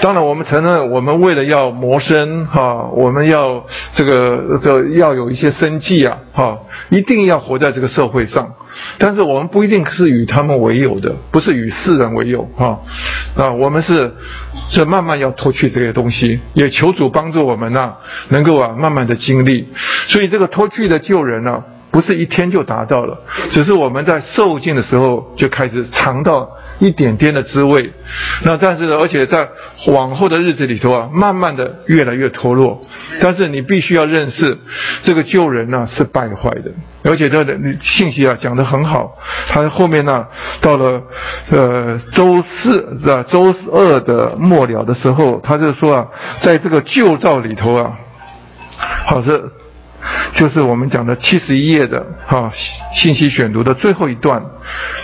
当然，我们承认，我们为了要谋生哈，我们要这个这要有一些生计啊哈，一定要活在这个社会上。但是我们不一定是与他们为友的，不是与世人为友哈。啊，我们是是慢慢要脱去这些东西，也求主帮助我们呐，能够啊慢慢的经历。所以这个脱去的救人呢。不是一天就达到了，只是我们在受尽的时候就开始尝到一点点的滋味。那但是，而且在往后的日子里头啊，慢慢的越来越脱落。但是你必须要认识，这个救人呢是败坏的，而且这的信息啊讲得很好。他后面呢到了呃周四是吧？周二的末了的时候，他就说啊，在这个旧照里头啊，好是。就是我们讲的七十一页的哈信息选读的最后一段，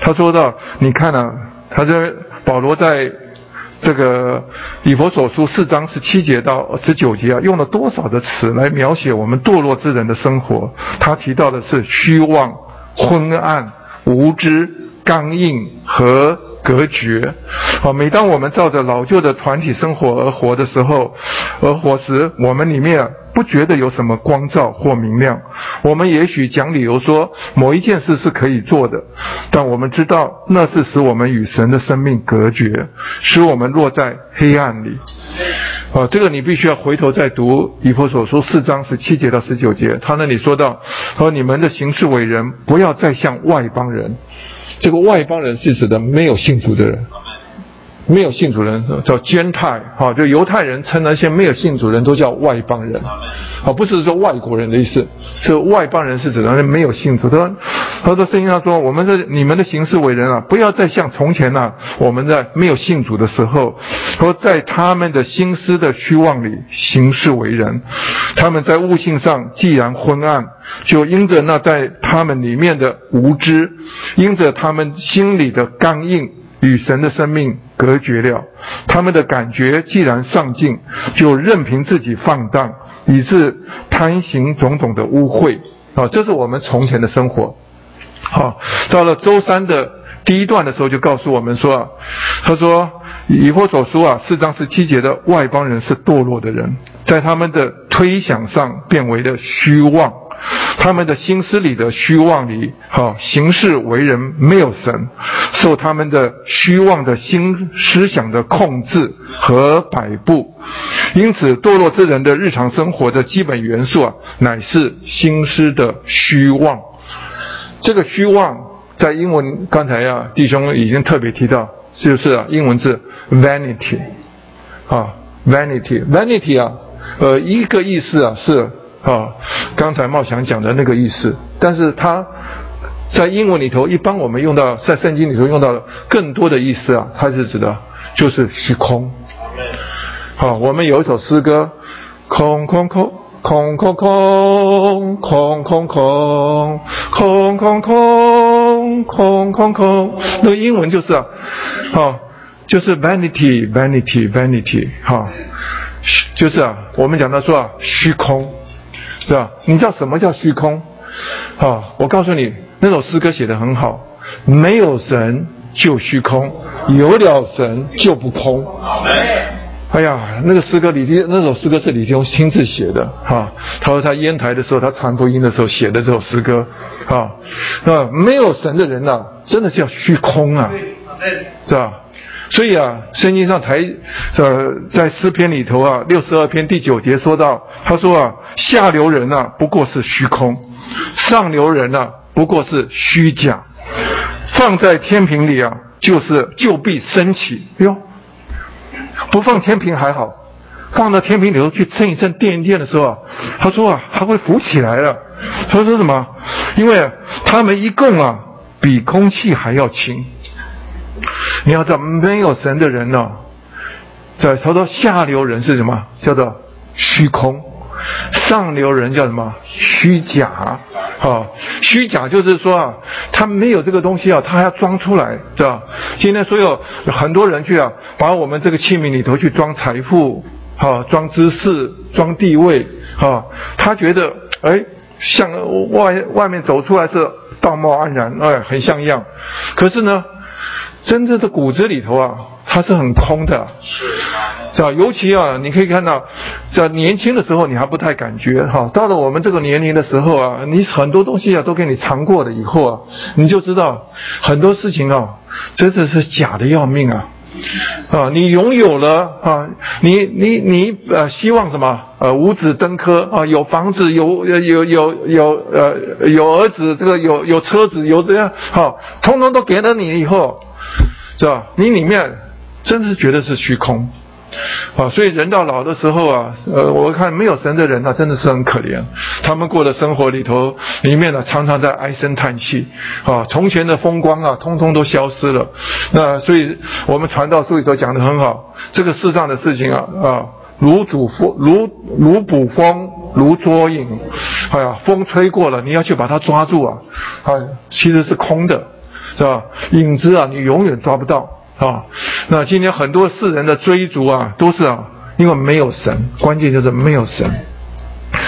他说到，你看呢，他在保罗在这个以佛所书四章十七节到十九节啊，用了多少的词来描写我们堕落之人的生活？他提到的是虚妄、昏暗、无知、刚硬和。隔绝，好，每当我们照着老旧的团体生活而活的时候，而活时，我们里面不觉得有什么光照或明亮。我们也许讲理由说某一件事是可以做的，但我们知道那是使我们与神的生命隔绝，使我们落在黑暗里。啊，这个你必须要回头再读以弗所书四章十七节到十九节，他那里说到，说你们的行事为人，不要再像外邦人。这个外邦人是指的没有信主的人，没有信主人叫捐泰，哈，就犹太人称那些没有信主人都叫外邦人，啊，不是说外国人的意思，是外邦人是指那些没有信主。他说，他说圣经上说，我们的你们的行事为人啊，不要再像从前那我们在没有信主的时候，说在他们的心思的虚妄里行事为人，他们在悟性上既然昏暗，就因着那在他们里面的无知，因着他们心里的刚硬。与神的生命隔绝了，他们的感觉既然上进，就任凭自己放荡，以致贪行种种的污秽啊！这是我们从前的生活。好，到了周三的第一段的时候，就告诉我们说，他说以弗所书啊四章十七节的外邦人是堕落的人，在他们的推想上变为了虚妄。他们的心思里的虚妄里，哈，行事为人没有神，受他们的虚妄的心思想的控制和摆布，因此堕落之人的日常生活的基本元素啊，乃是心思的虚妄。这个虚妄在英文刚才呀，弟兄已经特别提到，就是啊，英文字 vanity，啊，vanity，vanity 啊，呃，一个意思啊是。啊，刚才茂祥讲的那个意思，但是他在英文里头，一般我们用到在圣经里头用到更多的意思啊，它是指的就是虚空。好，我们有一首诗歌，空空空空空空空空空空空空空空空，那个英文就是啊，好，就是 vanity vanity vanity，哈，就是啊，我们讲到说啊，虚空。对吧？你知道什么叫虚空？啊，我告诉你，那首诗歌写得很好。没有神就虚空，有了神就不空。哎呀，那个诗歌李天，那首诗歌是李天翁亲自写的。哈，他说他烟台的时候，他传福音的时候写的这首诗歌。啊，那，没有神的人呐，真的叫虚空啊，是吧？所以啊，圣经上才，呃，在诗篇里头啊，六十二篇第九节说到，他说啊，下流人呐不过是虚空，上流人呐不过是虚假，放在天平里啊，就是就必升起。哟，不放天平还好，放到天平里头去称一称、垫一垫的时候啊，他说啊，还会浮起来了。他说什么？因为他们一共啊，比空气还要轻。你要知道，没有神的人呢，在他说下流人是什么？叫做虚空；上流人叫什么？虚假。啊，虚假就是说啊，他没有这个东西啊，他还要装出来，知道今天所有很多人去啊，把我们这个器皿里头去装财富，哈，装知识，装地位，哈，他觉得哎，像外外面走出来是道貌岸然，哎，很像样。可是呢？真正的骨子里头啊，它是很空的，是吧？尤其啊，你可以看到，在年轻的时候你还不太感觉哈，到了我们这个年龄的时候啊，你很多东西啊都给你尝过了以后啊，你就知道很多事情啊，真的是假的要命啊！啊，你拥有了啊，你你你呃，希望什么？呃，五子登科啊，有房子，有有有有呃，有儿子，这个有有车子，有这样好，通通都给了你以后。是吧？你里面真是觉得是虚空，啊，所以人到老的时候啊，呃，我看没有神的人呢，真的是很可怜。他们过的生活里头，里面呢常常在唉声叹气，啊，从前的风光啊，通通都消失了。那所以我们传道书里头讲的很好，这个世上的事情啊，啊，如主风，如如捕风，如捉影。哎呀，风吹过了，你要去把它抓住啊，啊，其实是空的。是吧？影子啊，你永远抓不到啊。那今天很多世人的追逐啊，都是啊，因为没有神，关键就是没有神。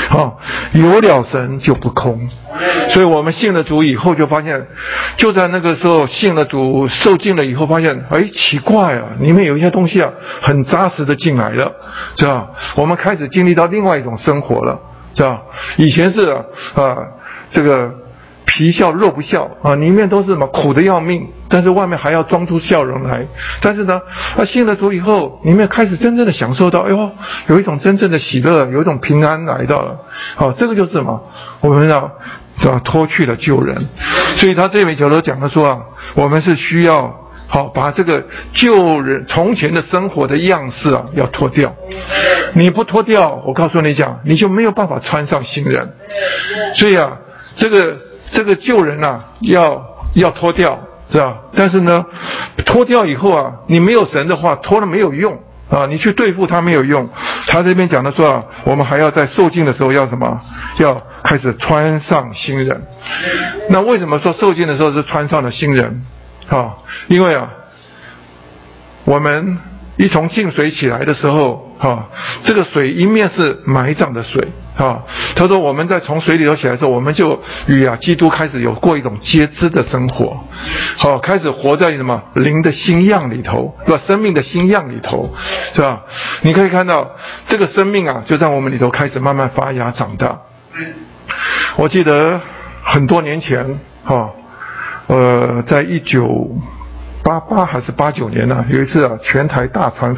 啊，有了神就不空。所以我们信了主以后，就发现，就在那个时候信了主、受尽了以后，发现，哎，奇怪啊，里面有一些东西啊，很扎实的进来了，是吧？我们开始经历到另外一种生活了，是吧？以前是啊，这个。皮笑肉不笑啊，里面都是什么苦的要命，但是外面还要装出笑容来。但是呢，他信了主以后，里面开始真正的享受到，哎呦，有一种真正的喜乐，有一种平安来到了。好，这个就是什么？我们要是吧？脱去了旧人。所以他这位角头讲的说啊，我们是需要好，把这个旧人从前的生活的样式啊，要脱掉。你不脱掉，我告诉你讲，你就没有办法穿上新人。所以啊，这个这个旧人呐，要要脱掉，是吧？但是呢，脱掉以后啊，你没有神的话，脱了没有用啊，你去对付他没有用。他这边讲的说啊，我们还要在受尽的时候要什么？要开始穿上新人。那为什么说受尽的时候是穿上了新人？啊，因为啊，我们一从净水起来的时候，哈，这个水一面是埋葬的水，啊，他说我们在从水里头起来的时候，我们就与啊基督开始有过一种接知的生活，好，开始活在什么灵的新样里头，是吧？生命的新样里头，是吧？你可以看到这个生命啊，就在我们里头开始慢慢发芽长大。我记得很多年前，哈。呃，在一九八八还是八九年呢？有一次啊，全台大传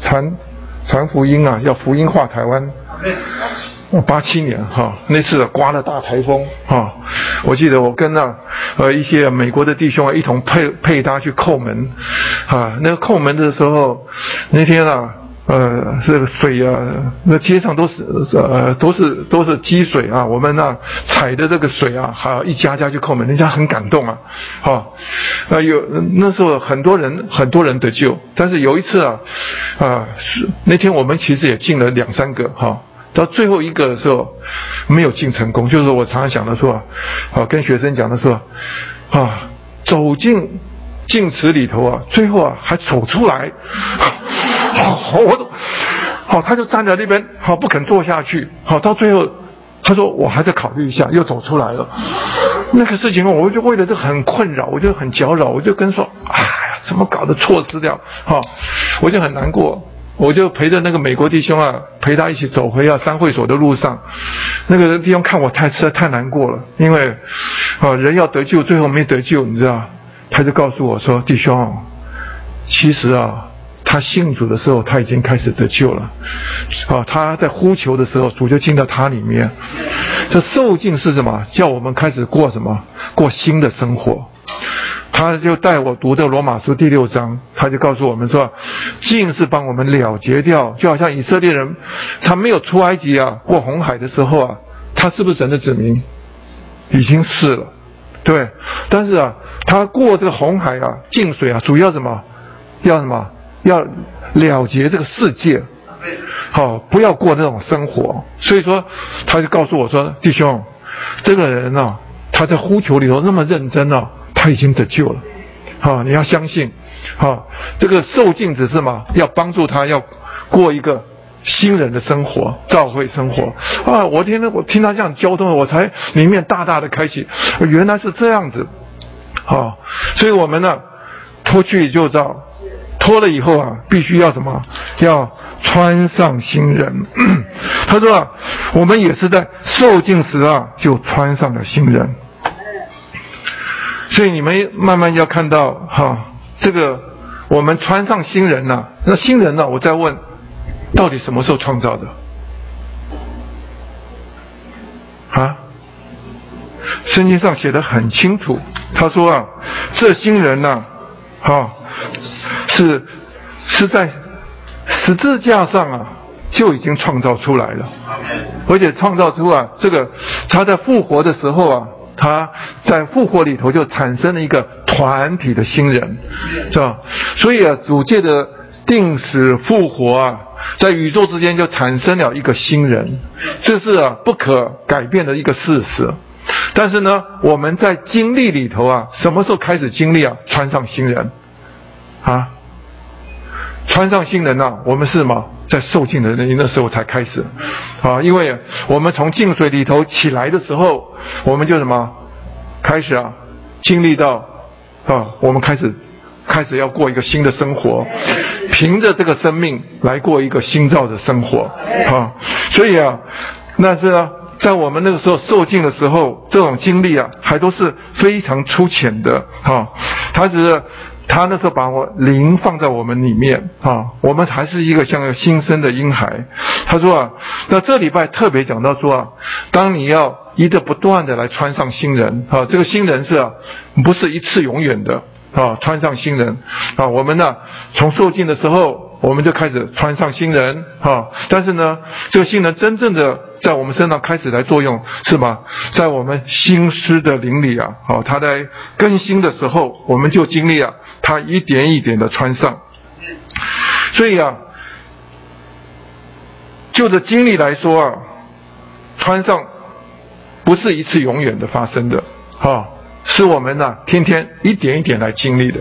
传传福音啊，要福音化台湾。我八七年哈，那次刮了大台风哈，我记得我跟那呃一些美国的弟兄啊一同配配搭去叩门啊，那个叩门的时候，那天啊。呃，这个水啊，那街上都是呃，都是都是积水啊。我们那踩的这个水啊，还一家家去叩门，人家很感动啊。哈，那有那时候很多人很多人得救，但是有一次啊啊，那天我们其实也进了两三个哈，到最后一个的时候没有进成功。就是我常常讲的说啊，跟学生讲的说啊，走进镜池里头啊，最后啊还走出来。好，我都好，他就站在那边，好不肯坐下去。好，到最后，他说我还在考虑一下，又走出来了。那个事情，我就为了这很困扰，我就很搅扰，我就跟说，哎呀，怎么搞的，错失掉？好，我就很难过，我就陪着那个美国弟兄啊，陪他一起走回啊三会所的路上。那个弟兄看我太实在太难过了，因为啊人要得救，最后没得救，你知道？他就告诉我说，弟兄，其实啊。他信主的时候，他已经开始得救了，啊，他在呼求的时候，主就进到他里面。这受尽是什么？叫我们开始过什么？过新的生活。他就带我读这罗马书第六章，他就告诉我们说，尽是帮我们了结掉，就好像以色列人，他没有出埃及啊，过红海的时候啊，他是不是神的子民？已经是了，对。但是啊，他过这个红海啊，进水啊，主要什么？要什么？要了结这个世界，好，不要过那种生活。所以说，他就告诉我说：“弟兄，这个人呢，他在呼求里头那么认真呢，他已经得救了。好，你要相信。好，这个受尽只是嘛，要帮助他要过一个新人的生活，教会生活。啊，我听我听他这样交通，我才里面大大的开启，原来是这样子。好，所以我们呢，脱去就到。脱了以后啊，必须要什么？要穿上新人。*clears throat* 他说啊，我们也是在受尽时啊，就穿上了新人。所以你们慢慢要看到哈，这个我们穿上新人呐，那新人呢？我在问，到底什么时候创造的？啊？圣经上写的很清楚，他说啊，这新人呢，哈。是是在十字架上啊，就已经创造出来了，而且创造出啊，这个他在复活的时候啊，他在复活里头就产生了一个团体的新人，是吧？所以啊，主界的定死复活啊，在宇宙之间就产生了一个新人，这是啊不可改变的一个事实。但是呢，我们在经历里头啊，什么时候开始经历啊？穿上新人。啊，穿上新人呐，我们是什么？在受尽的那那时候才开始，啊，因为我们从净水里头起来的时候，我们就什么，开始啊，经历到，啊，我们开始，开始要过一个新的生活，凭着这个生命来过一个新造的生活，啊，所以啊，那是啊，在我们那个时候受尽的时候，这种经历啊，还都是非常粗浅的，啊，他只是。他那时候把我灵放在我们里面啊，我们还是一个像个新生的婴孩。他说啊，那这礼拜特别讲到说啊，当你要一个不断的来穿上新人啊，这个新人是啊，不是一次永远的啊，穿上新人啊。我们呢，从受尽的时候，我们就开始穿上新人哈。但是呢，这个新人真正的在我们身上开始来作用，是吗？在我们新师的灵里啊，好，他在更新的时候，我们就经历了他一点一点的穿上。所以啊，就着经历来说啊，穿上不是一次永远的发生的哈。是我们呢，天天一点一点来经历的。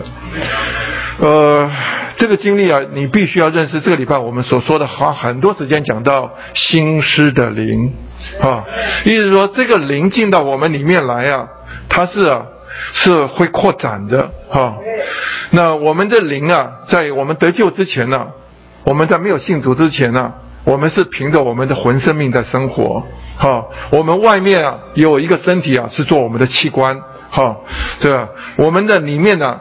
呃，这个经历啊，你必须要认识。这个礼拜我们所说的，花很多时间讲到新诗的灵啊，意思说这个灵进到我们里面来啊，它是啊是会扩展的哈。那我们的灵啊，在我们得救之前呢，我们在没有信主之前呢，我们是凭着我们的魂生命在生活哈。我们外面啊有一个身体啊，是做我们的器官。好，这我们的里面呢，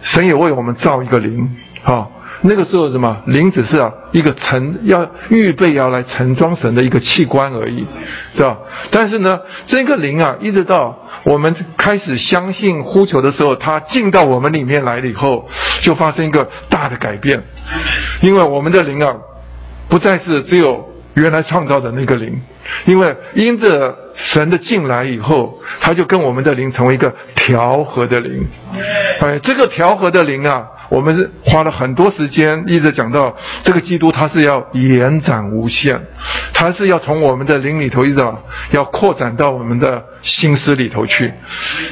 神也为我们造一个灵，好，那个时候什么灵只是啊一个盛要预备要来盛装神的一个器官而已，是吧？但是呢，这个灵啊，一直到我们开始相信呼求的时候，它进到我们里面来了以后，就发生一个大的改变，因为我们的灵啊，不再是只有原来创造的那个灵。因为因着神的进来以后，他就跟我们的灵成为一个调和的灵。哎，这个调和的灵啊，我们是花了很多时间，一直讲到这个基督，他是要延展无限，他是要从我们的灵里头一直要扩展到我们的心思里头去，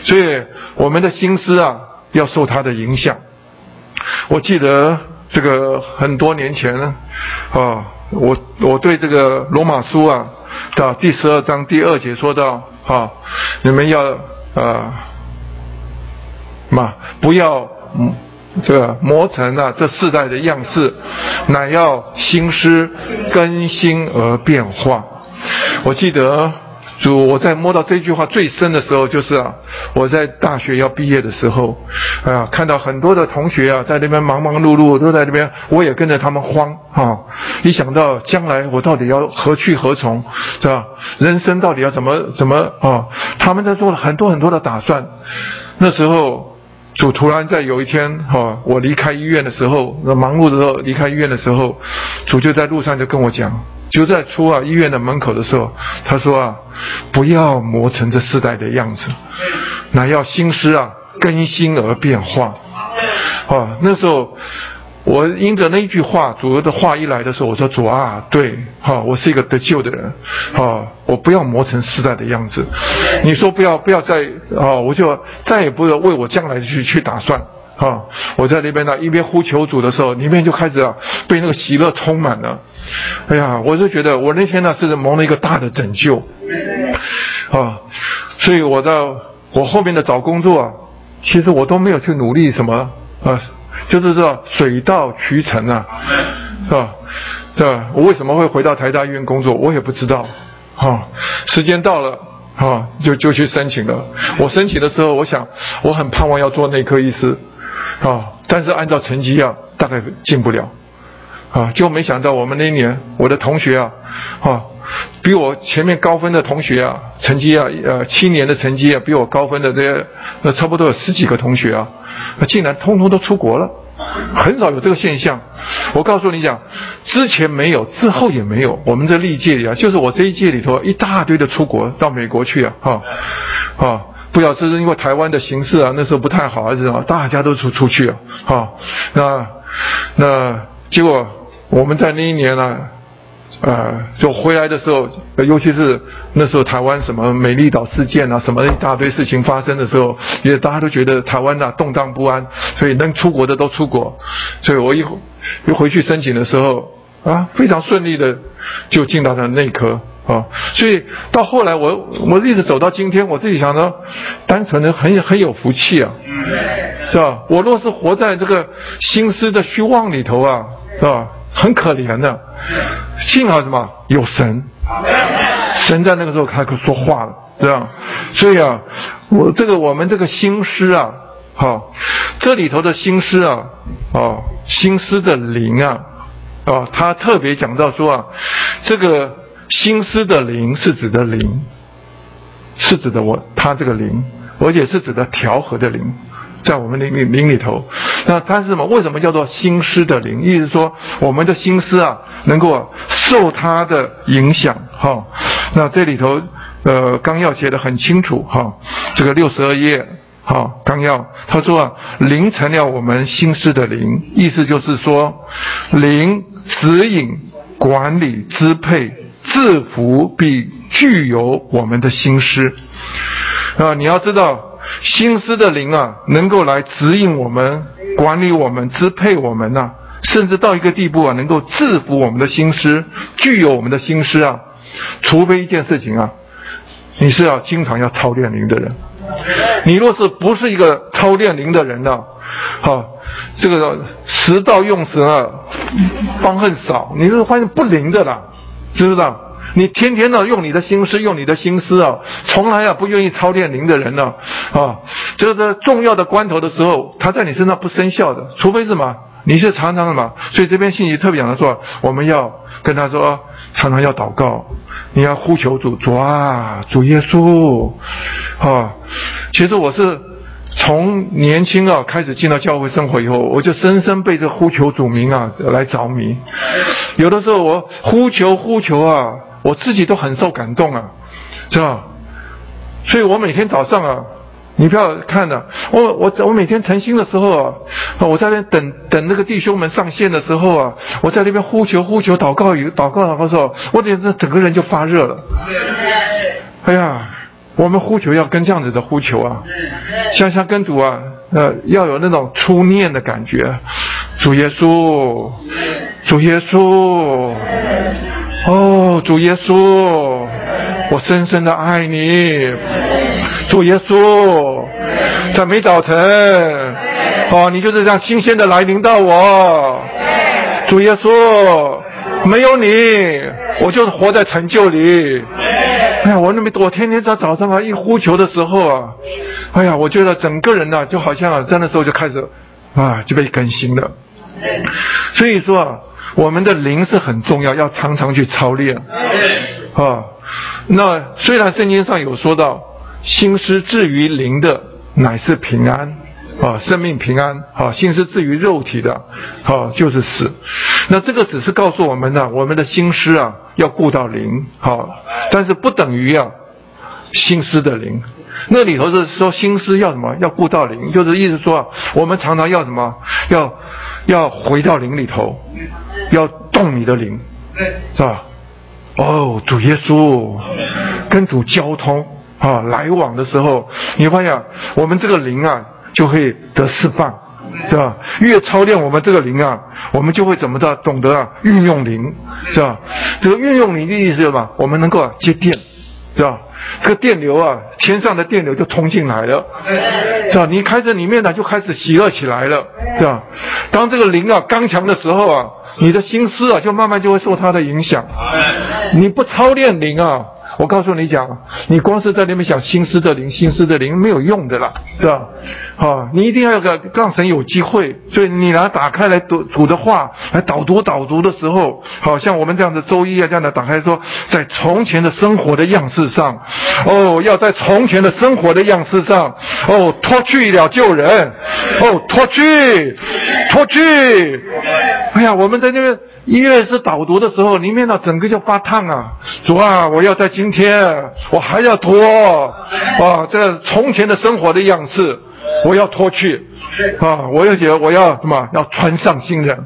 所以我们的心思啊，要受他的影响。我记得这个很多年前啊，我我对这个罗马书啊。到第十二章第二节说到，哈，你们要啊，嘛不要这个磨成啊这世代的样式，乃要心思更新而变化。我记得。就，我在摸到这句话最深的时候，就是啊，我在大学要毕业的时候，啊，看到很多的同学啊，在那边忙忙碌碌，都在那边，我也跟着他们慌啊。一想到将来我到底要何去何从，是吧？人生到底要怎么怎么啊？他们在做了很多很多的打算。那时候，主突然在有一天，哈，我离开医院的时候，那忙碌的时候离开医院的时候，主就在路上就跟我讲。就在出啊医院的门口的时候，他说啊，不要磨成这世代的样子，乃要心思啊更新而变化。啊，那时候我因着那一句话，主的话一来的时候，我说主啊，对，哈，我是一个得救的人，啊，我不要磨成世代的样子。你说不要不要再啊，我就再也不要为我将来去去打算。啊，我在那边呢，一边呼求主的时候，里面就开始啊被那个喜乐充满了。哎呀，我就觉得我那天呢是蒙了一个大的拯救，啊，所以我的我后面的找工作啊，其实我都没有去努力什么啊，就是说水到渠成啊，是吧？对吧？我为什么会回到台大医院工作？我也不知道，哈，时间到了，哈，就就去申请了。我申请的时候，我想我很盼望要做内科医师，啊，但是按照成绩啊，大概进不了。啊，就没想到我们那一年，我的同学啊，啊，比我前面高分的同学啊，成绩啊，呃，七年的成绩啊，比我高分的这些，那差不多有十几个同学啊，竟然通通都出国了，很少有这个现象。我告诉你讲，之前没有，之后也没有。我们这历届里啊，就是我这一届里头一大堆的出国到美国去啊，哈，啊，不晓得是因为台湾的形势啊，那时候不太好还是什么，大家都出出去啊，哈，那那结果。我们在那一年呢，呃，就回来的时候，尤其是那时候台湾什么美丽岛事件啊，什么一大堆事情发生的时候，也大家都觉得台湾呐动荡不安，所以能出国的都出国，所以我一回一回去申请的时候啊，非常顺利的就进到了内科啊，所以到后来我我一直走到今天，我自己想着，单纯的很很有福气啊，是吧？我若是活在这个心思的虚妄里头啊，是吧？很可怜的，幸好什么？有神，神在那个时候开口说话了，这样，所以啊，我这个我们这个心思啊，好，这里头的心思啊，哦，心思的灵啊，哦，他特别讲到说啊，这个心思的灵是指的灵，是指的我他这个灵，而且是指的调和的灵，在我们灵里灵里头。那它是什么？为什么叫做心思的灵？意思说我们的心思啊，能够受它的影响。哈，那这里头呃纲要写的很清楚。哈，这个六十二页。好，纲要他说啊，灵成了我们心思的灵，意思就是说，灵指引、管理、支配、制服，并具有我们的心思。啊，你要知道，心思的灵啊，能够来指引我们、管理我们、支配我们呐，甚至到一个地步啊，能够制服我们的心思，具有我们的心思啊。除非一件事情啊，你是要经常要操练灵的人。你若是不是一个操练灵的人呢？好，这个时到用时啊，方恨少，你是发现不灵的啦，知不知道？你天天的用你的心思，用你的心思啊，从来啊不愿意操练灵的人呢，啊，这个在重要的关头的时候，他在你身上不生效的，除非什么？你是常常什么？所以这边信息特别讲的说，我们要跟他说，常常要祷告。你要呼求主，主啊，主耶稣，啊！其实我是从年轻啊开始进到教会生活以后，我就深深被这呼求主名啊来着迷。有的时候我呼求呼求啊，我自己都很受感动啊，是吧？所以我每天早上啊。你不要看了，我我我每天晨兴的时候啊，我在那等等那个弟兄们上线的时候啊，我在那边呼求呼求祷告语祷告祷告时候，我简直整个人就发热了。哎呀，我们呼求要跟这样子的呼求啊，像像跟主啊，呃，要有那种初念的感觉。主耶稣，主耶稣，哦，主耶稣，我深深的爱你。主耶稣，在每早晨，哦，你就是这样新鲜的来临到我。主耶稣，没有你，我就是活在成就里。哎呀，我那么我天天在早上啊一呼求的时候啊，哎呀，我觉得整个人呢就好像啊在那时候就开始啊就被更新了。所以说啊，我们的灵是很重要，要常常去操练啊。那虽然圣经上有说到。心思至于灵的，乃是平安啊，生命平安啊；心思至于肉体的，啊，就是死。那这个只是告诉我们呢，我们的心思啊，要顾到灵，好，但是不等于啊，心思的灵。那里头是说心思要什么？要顾到灵，就是意思说，我们常常要什么？要要回到灵里头，要动你的灵，是吧？哦，主耶稣，跟主交通。啊，来往的时候，你发现我们这个灵啊，就会得释放，是吧？越操练我们这个灵啊，我们就会怎么的懂得啊运用灵，是吧？这个运用灵的意思是什么？我们能够接电，是吧？这个电流啊，天上的电流就通进来了，是吧？你开始里面呢就开始喜乐起来了，是吧？当这个灵啊刚强的时候啊，你的心思啊就慢慢就会受它的影响，你不操练灵啊。我告诉你讲，你光是在那边想心思的灵，心思的灵没有用的啦，是吧？好，你一定要有个让神有机会，所以你拿打开来读主的话来导读导读的时候，好像我们这样子周一啊这样的打开说，在从前的生活的样式上，哦，要在从前的生活的样式上，哦，脱去了救人，哦，脱去，脱去，哎呀，我们在那边一月是导读的时候，里面呢整个就发烫啊，主啊，我要在今天，我还要脱，啊，这从前的生活的样式。我要脱去，啊！我要觉我要什么？要穿上新人。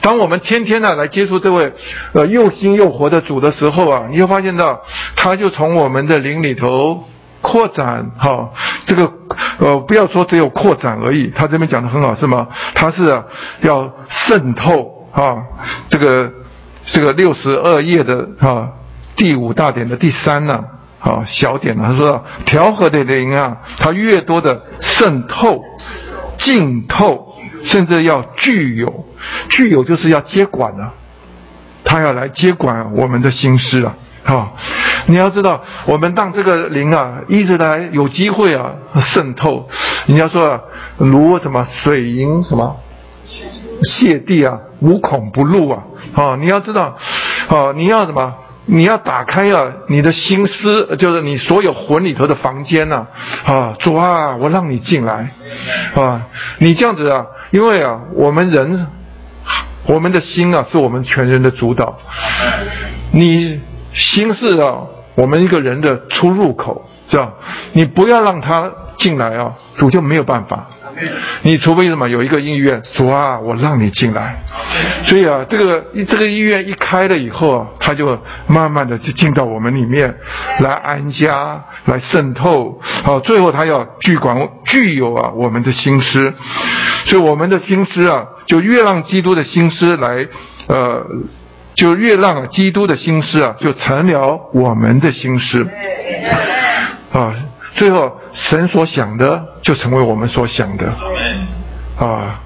当我们天天呢来接触这位呃又新又活的主的时候啊，你会发现到，他就从我们的灵里头扩展哈。这个呃不要说只有扩展而已，他这边讲的很好是吗？他是要渗透啊。这个这个六十二页的啊第五大点的第三呢。啊，小点呢？他说调和的灵啊，它越多的渗透、浸透，甚至要具有，具有就是要接管啊，他要来接管我们的心思啊。好，你要知道，我们当这个灵啊，一直来有机会啊渗透。你要说啊如什么水银什么泻地啊，无孔不入啊。啊，你要知道，啊，你要什么？你要打开啊，你的心思，就是你所有魂里头的房间呐，啊，主啊，我让你进来，啊，你这样子啊，因为啊，我们人，我们的心啊，是我们全人的主导，你心是啊，我们一个人的出入口，是吧？你不要让他进来啊，主就没有办法。你除非什么有一个医院，主啊，我让你进来。所以啊，这个这个医院一开了以后啊，他就慢慢的就进到我们里面来安家，来渗透。好，最后他要具管具有啊我们的心思，所以我们的心思啊，就越让基督的心思来，呃，就越让基督的心思啊，就成了我们的心思啊。最后，神所想的就成为我们所想的，啊，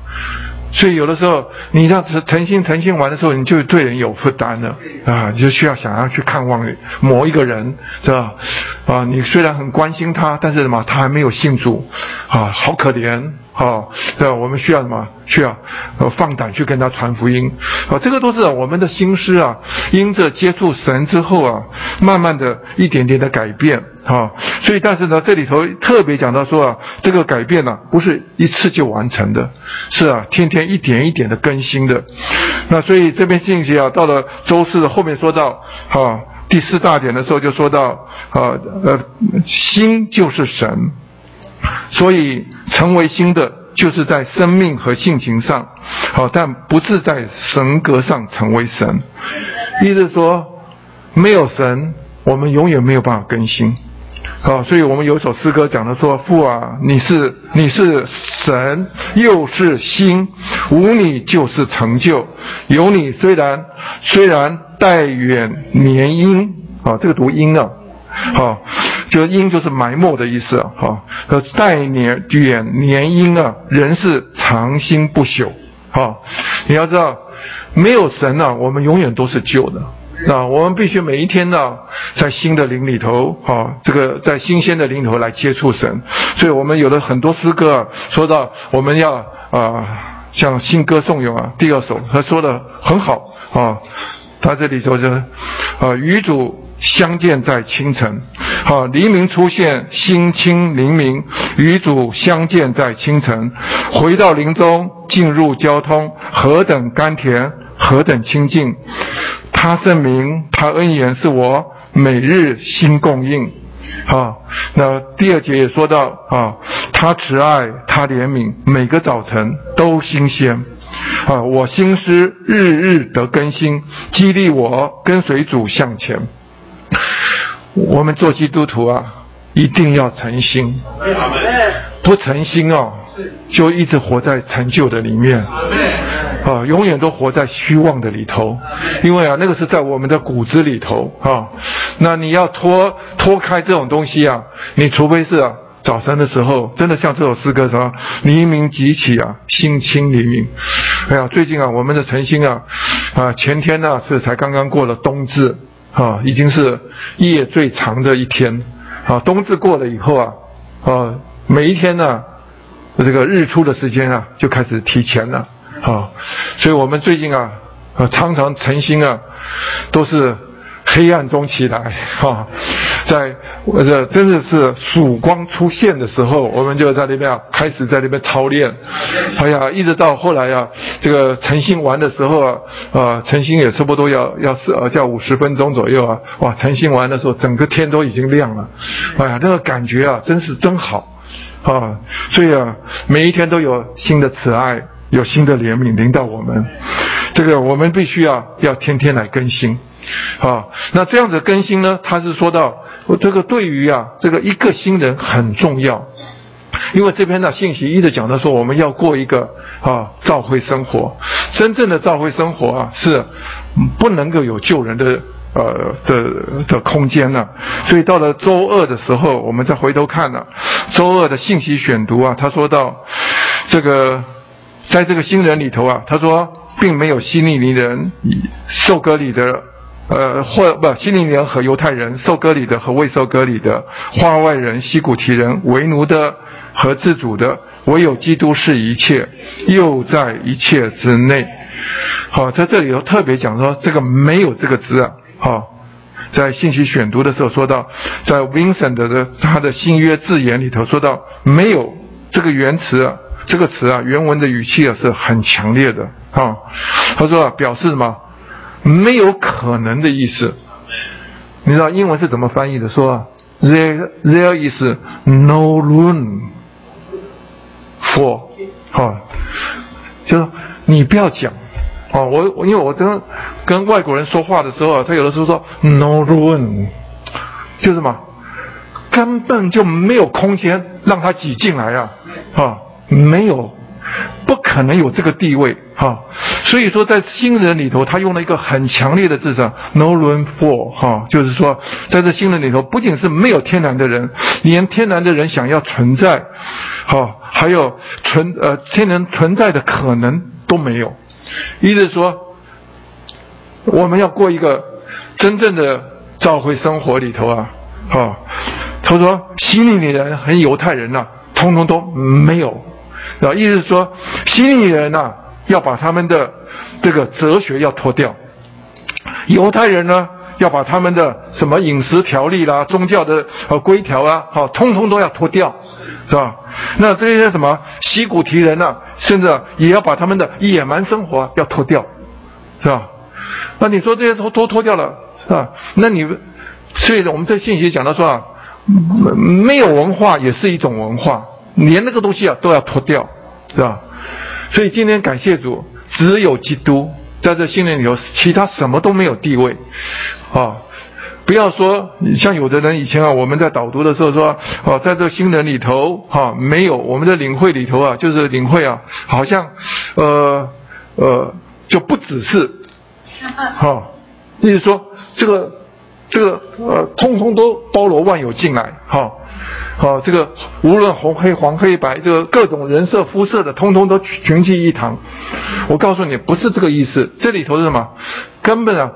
所以有的时候你这样子诚心诚心玩的时候，你就对人有负担了，啊，你就需要想要去看望某一个人，是吧？啊，你虽然很关心他，但是什么，他还没有信主，啊，好可怜。好，对？我们需要什么？需要呃放胆去跟他传福音。啊，这个都是我们的心思啊，因着接触神之后啊，慢慢的一点点的改变。哈，所以但是呢，这里头特别讲到说啊，这个改变呢，不是一次就完成的，是啊，天天一点一点的更新的。那所以这篇信息啊，到了周四的后面说到，哈，第四大点的时候就说到，啊呃，心就是神。所以，成为新的，就是在生命和性情上，好，但不是在神格上成为神。意思说，没有神，我们永远没有办法更新。好，所以我们有首诗歌讲的说：“父啊，你是你是神，又是心，无你就是成就。有你虽然虽然待远年阴啊，这个读阴啊。”好，就阴就是埋没的意思啊。好，呃，待年远年阴啊，人是长心不朽。好，你要知道，没有神呢，我们永远都是旧的。那我们必须每一天呢，在新的灵里头，啊，这个在新鲜的灵里头来接触神。所以我们有了很多诗歌啊，说到我们要啊，像新歌颂咏啊，第二首他说的很好啊，他这里说是啊，与主。相见在清晨，好，黎明出现，心清灵明，与主相见在清晨，回到林中，进入交通，何等甘甜，何等清净。他圣明，他恩言是我每日心供应。好，那第二节也说到啊，他慈爱，他怜悯，每个早晨都新鲜。啊，我心思日日得更新，激励我跟随主向前。我们做基督徒啊，一定要诚心，不诚心哦，就一直活在陈旧的里面，啊，永远都活在虚妄的里头，因为啊，那个是在我们的骨子里头啊。那你要脱脱开这种东西啊，你除非是啊，早晨的时候，真的像这首诗歌什么，黎明即起啊，心清黎明。哎呀，最近啊，我们的诚心啊，啊，前天呢是才刚刚过了冬至。啊，已经是夜最长的一天，啊，冬至过了以后啊，啊，每一天呢，这个日出的时间啊，就开始提前了，啊，所以我们最近啊，啊，常常晨星啊，都是。黑暗中起来，*laughs* 哈，在这真的是曙光出现的时候，我们就在那边啊开始在那边操练。哎呀，一直到后来呀，这个晨星完的时候啊，啊，晨星也差不多要要是呃叫五十分钟左右啊，哇，晨星完的时候，整个天都已经亮了。哎呀，那个感觉啊，真是真好，啊，所以啊，每一天都有新的慈爱，有新的怜悯临到我们。这个我们必须要要天天来更新。啊，那这样子更新呢？他是说到这个对于啊，这个一个新人很重要，因为这篇的信息一直讲的说，我们要过一个啊召会生活，真正的召会生活啊是不能够有救人的呃的的空间了。所以到了周二的时候，我们再回头看了周二的信息选读啊，他说到这个在这个新人里头啊，他说并没有希利尼人受割礼的。呃，或不，希利人和犹太人，受割礼的和未受割礼的，话外人、西古提人，为奴的和自主的，唯有基督是一切，又在一切之内。好，在这里头特别讲说，这个没有这个字啊，好，在信息选读的时候说到，在 Vincent 的他的新约字眼里头说到，没有这个原词，这个词啊，原文的语气啊是很强烈的啊。他说表示什么？没有可能的意思。你知道英文是怎么翻译的？说 there there is no room for，哈，就是你不要讲。哦，我我因为我真跟外国人说话的时候啊，他有的时候说 no room，就是什么，根本就没有空间让他挤进来啊，啊，没有，不可能有这个地位哈。所以说，在新人里头，他用了一个很强烈的字上 no room for 哈，就是说，在这新人里头，不仅是没有天然的人，连天然的人想要存在，哈，还有存呃天然存在的可能都没有。意思说，我们要过一个真正的教会生活里头啊，啊，他说，希利尼人和犹太人呐，通通都没有，啊，意思是说，希利人呐，要把他们的这个哲学要脱掉，犹太人呢，要把他们的什么饮食条例啦、宗教的呃规条啊，好，通通都要脱掉，是吧？那这些什么西古提人呢？甚至也要把他们的野蛮生活要脱掉，是吧？那你说这些都都脱掉了，是吧？那你，所以我们这信息讲到说啊，没有文化也是一种文化，连那个东西啊都要脱掉，是吧？所以今天感谢主，只有基督在这信念里头，其他什么都没有地位，啊。不要说像有的人以前啊，我们在导读的时候说，哦，在这新人里头，哈，没有我们的领会里头啊，就是领会啊，好像，呃，呃，就不只是，哈，意思说这个这个呃，通通都包罗万有进来，哈，好，这个无论红黑黄黑白，这个各种人色肤色的，通通都群聚一堂。我告诉你，不是这个意思，这里头是什么？根本啊。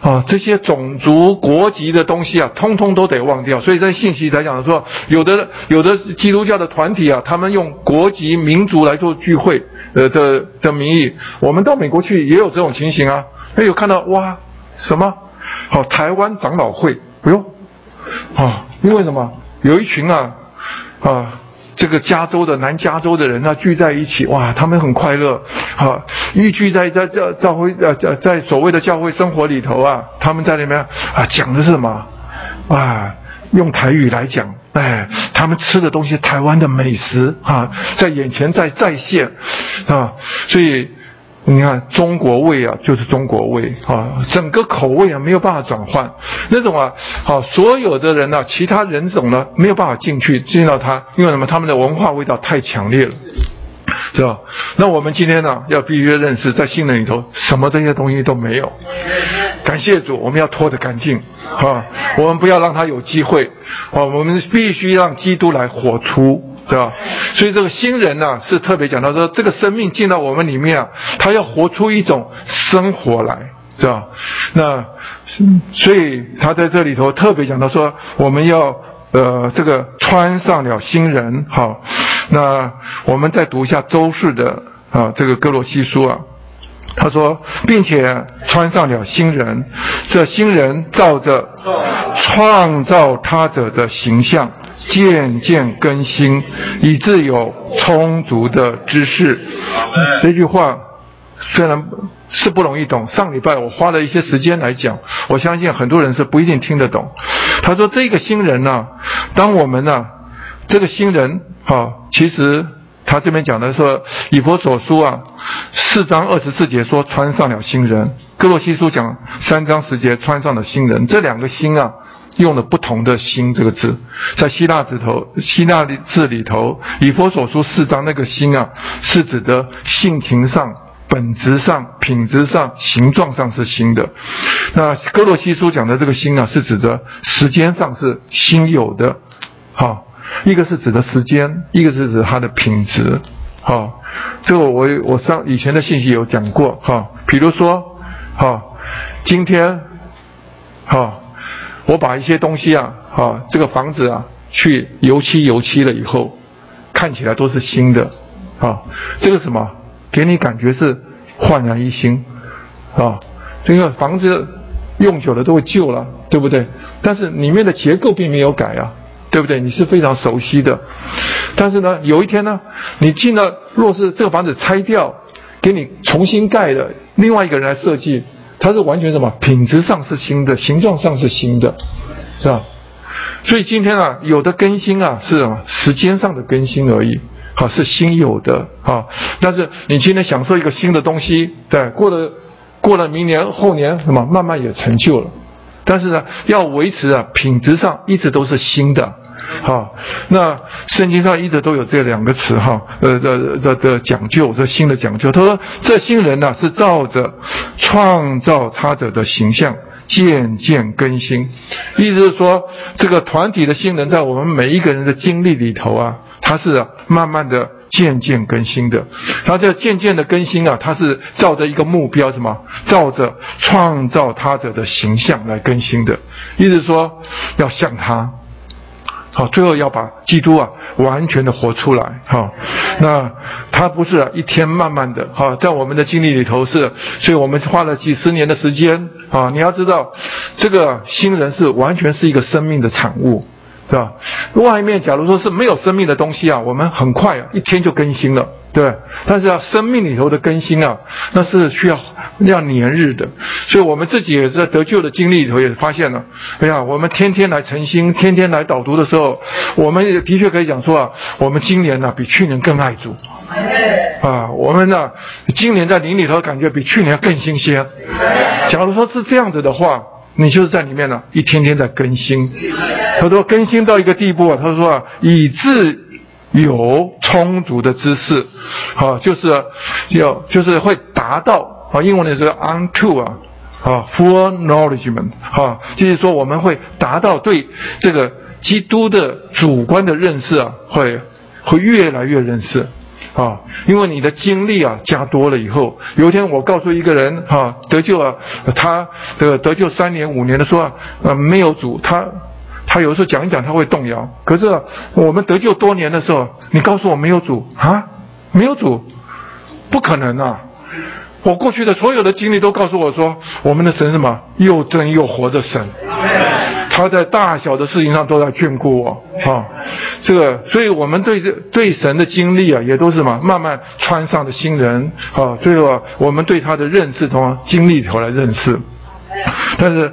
啊，这些种族国籍的东西啊，通通都得忘掉。所以在信息来讲说，有的有的基督教的团体啊，他们用国籍民族来做聚会，呃的的名义，我们到美国去也有这种情形啊。哎，有看到哇，什么？好，台湾长老会，不用啊，因为什么？有一群啊啊。这个加州的南加州的人呢聚在一起，哇，他们很快乐，啊，一聚在在在教会呃在所谓的教会生活里头啊，他们在里面啊讲的是什么？啊，用台语来讲，哎，他们吃的东西，台湾的美食啊，在眼前在再现，啊，所以。你看中国味啊，就是中国味啊，整个口味啊没有办法转换，那种啊，好所有的人呢，其他人种呢没有办法进去进到它，因为什么？他们的文化味道太强烈了，是吧？那我们今天呢，要必须认识，在信人里头，什么这些东西都没有。感谢主，我们要脱得干净啊，我们不要让他有机会啊，我们必须让基督来活出。是吧？所以这个新人呢，是特别讲到说，这个生命进到我们里面啊，他要活出一种生活来，是吧？那所以他在这里头特别讲到说，我们要呃这个穿上了新人，好，那我们再读一下周氏的啊这个格罗西书啊，他说，并且穿上了新人，这新人照着创造他者的形象。渐渐更新，以致有充足的知识。这句话虽然是不容易懂，上礼拜我花了一些时间来讲，我相信很多人是不一定听得懂。他说：“这个新人呢，当我们呢，这个新人，哈，其实他这边讲的说，以佛所书啊，四章二十四节说穿上了新人；哥洛西书讲三章十节穿上了新人。这两个新啊。”用了不同的“心”这个字，在希腊字头、希腊字里头，以佛所书四章那个“新”啊，是指的性情上、本质上、品质上、形状上是新的。那哥洛西书讲的这个“新”啊，是指着时间上是新有的。好，一个是指的时间，一个是指它的品质。好，这个我我上以前的信息有讲过。哈，比如说，哈，今天，哈。我把一些东西啊，哈，这个房子啊，去油漆油漆了以后，看起来都是新的，啊，这个什么，给你感觉是焕然一新，啊，这个房子用久了都会旧了，对不对？但是里面的结构并没有改啊，对不对？你是非常熟悉的。但是呢，有一天呢，你进了，若是这个房子拆掉，给你重新盖的，另外一个人来设计，它是完全什么？品质上是新的，形状上是新的，是吧？所以今天啊，有的更新啊是什么？时间上的更新而已，好是新有的啊。但是你今天享受一个新的东西，对，过了。过了明年后年，什么慢慢也成就了，但是呢，要维持啊，品质上一直都是新的，好，那圣经上一直都有这两个词哈，呃的的的讲究，这新的讲究。他说，这新人呢是照着创造他者的形象渐渐更新，意思是说，这个团体的新人在我们每一个人的经历里头啊，他是慢慢的。渐渐更新的，他这渐渐的更新啊，他是照着一个目标，什么？照着创造他者的形象来更新的，意思说要像他，好，最后要把基督啊完全的活出来，哈。那他不是一天慢慢的，哈，在我们的经历里头是，所以我们花了几十年的时间，啊，你要知道，这个新人是完全是一个生命的产物。是吧？外面假如说是没有生命的东西啊，我们很快啊，一天就更新了，对？但是啊，生命里头的更新啊，那是需要要年日的。所以我们自己也是在得救的经历里头也发现了，哎呀，我们天天来诚心，天天来导读的时候，我们也的确可以讲说啊，我们今年呢比去年更爱主。啊，我们呢今年在灵里头感觉比去年更新鲜。假如说是这样子的话。你就是在里面呢，一天天在更新。他说更新到一个地步啊，他说啊，以致有充足的知识，啊，就是要就是会达到啊，英文的是 unto 啊，啊，full knowledgement，啊，就是说我们会达到对这个基督的主观的认识啊，会会越来越认识。啊，因为你的经历啊加多了以后，有一天我告诉一个人哈得救啊，他的得救三年五年的说啊呃没有主，他他有时候讲一讲他会动摇。可是我们得救多年的时候，你告诉我没有主啊，没有主，不可能啊！我过去的所有的经历都告诉我说，我们的神什么？又真又活的神。他在大小的事情上都在眷顾我，啊，这个，所以我们对这对神的经历啊，也都是什么慢慢穿上的新人，啊，最后我们对他的认识从经历头来认识。但是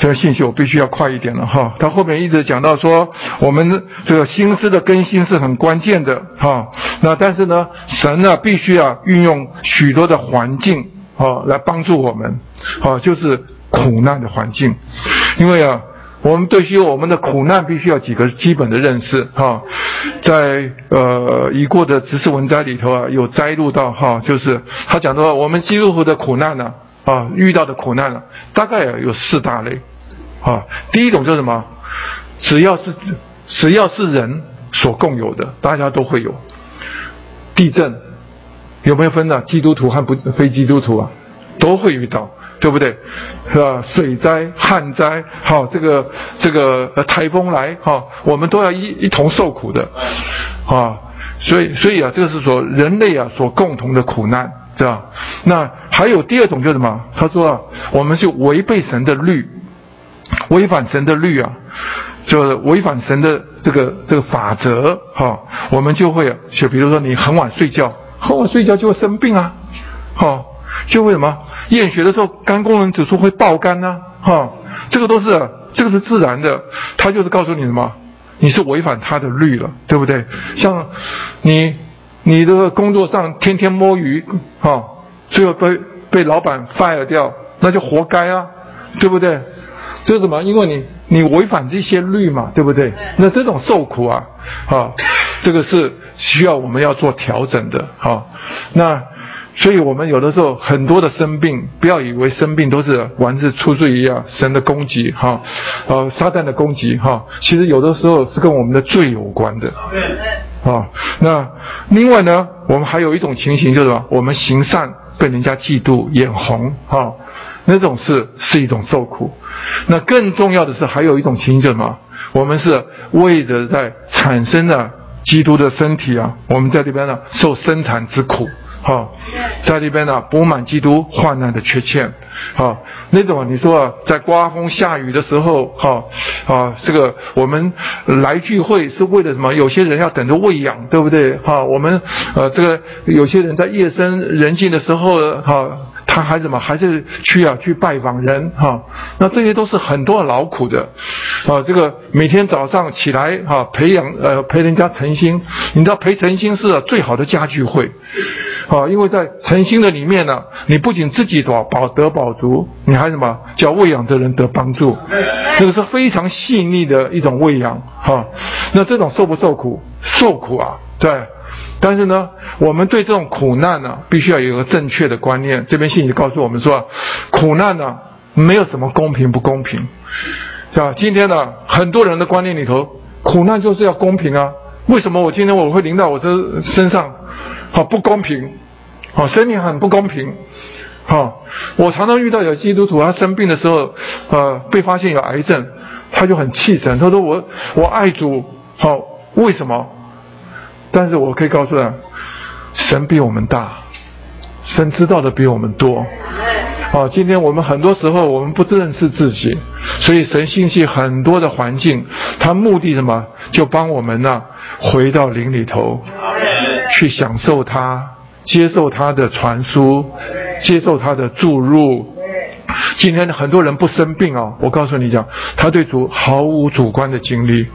这个信息我必须要快一点了，哈。他后面一直讲到说，我们这个心思的更新是很关键的，哈。那但是呢，神呢必须要运用许多的环境，啊，来帮助我们，啊，就是苦难的环境，因为啊。我们对于我们的苦难，必须要几个基本的认识哈，在呃已过的执事文摘里头啊，有摘录到哈，就是他讲到我们基督徒的苦难呢，啊遇到的苦难了，大概有四大类啊。第一种就是什么？只要是只要是人所共有的，大家都会有。地震有没有分呢？基督徒和不非基督徒啊，都会遇到。对不对？是吧？水灾、旱灾，好，这个这个台风来，哈，我们都要一一同受苦的，啊，所以所以啊，这个是说人类啊所共同的苦难，这样。那还有第二种就是什么？他说啊，我们是违背神的律，违反神的律啊，就是违反神的这个这个法则，哈，我们就会就比如说你很晚睡觉，很晚睡觉就会生病啊，哈。就为什么验血的时候肝功能指数会爆肝呢？哈，这个都是这个是自然的，他就是告诉你什么，你是违反他的律了，对不对？像你你的工作上天天摸鱼，哈，最后被被老板 fire 掉，那就活该啊，对不对？这是什么？因为你你违反这些律嘛，对不对？那这种受苦啊，啊，这个是需要我们要做调整的，哈，那。所以我们有的时候很多的生病，不要以为生病都是完是出自于啊神的攻击哈，呃撒旦的攻击哈，其实有的时候是跟我们的罪有关的。啊，那另外呢，我们还有一种情形就是什么？我们行善被人家嫉妒眼红哈，那种是是一种受苦。那更重要的是还有一种情形叫什么？我们是为着在产生了基督的身体啊，我们在这边呢受生产之苦。好，在里边呢补满基督患难的缺欠，好，那种你说啊，在刮风下雨的时候，哈，啊，这个我们来聚会是为了什么？有些人要等着喂养，对不对？哈，我们呃，这个有些人在夜深人静的时候，哈。他还怎么还是去啊去拜访人哈？那这些都是很多劳苦的，啊，这个每天早上起来哈培养呃陪人家诚心，你知道陪诚心是最好的家聚会，啊，因为在诚心的里面呢，你不仅自己得保得保足，你还什么叫喂养的人得帮助，这个是非常细腻的一种喂养哈。那这种受不受苦？受苦啊，对。但是呢，我们对这种苦难呢，必须要有一个正确的观念。这边信息告诉我们说，苦难呢，没有什么公平不公平，是吧？今天呢，很多人的观念里头，苦难就是要公平啊。为什么我今天我会淋到我这身上，好不公平，好生命很不公平，好。我常常遇到有基督徒，他生病的时候，呃，被发现有癌症，他就很气神，他说我我爱主，好，为什么？但是我可以告诉他，神比我们大，神知道的比我们多。啊，今天我们很多时候我们不认识自己，所以神兴起很多的环境，他目的什么？就帮我们呢回到灵里头，去享受他，接受他的传输，接受他的注入。今天很多人不生病啊，我告诉你讲，他对主毫无主观的经历，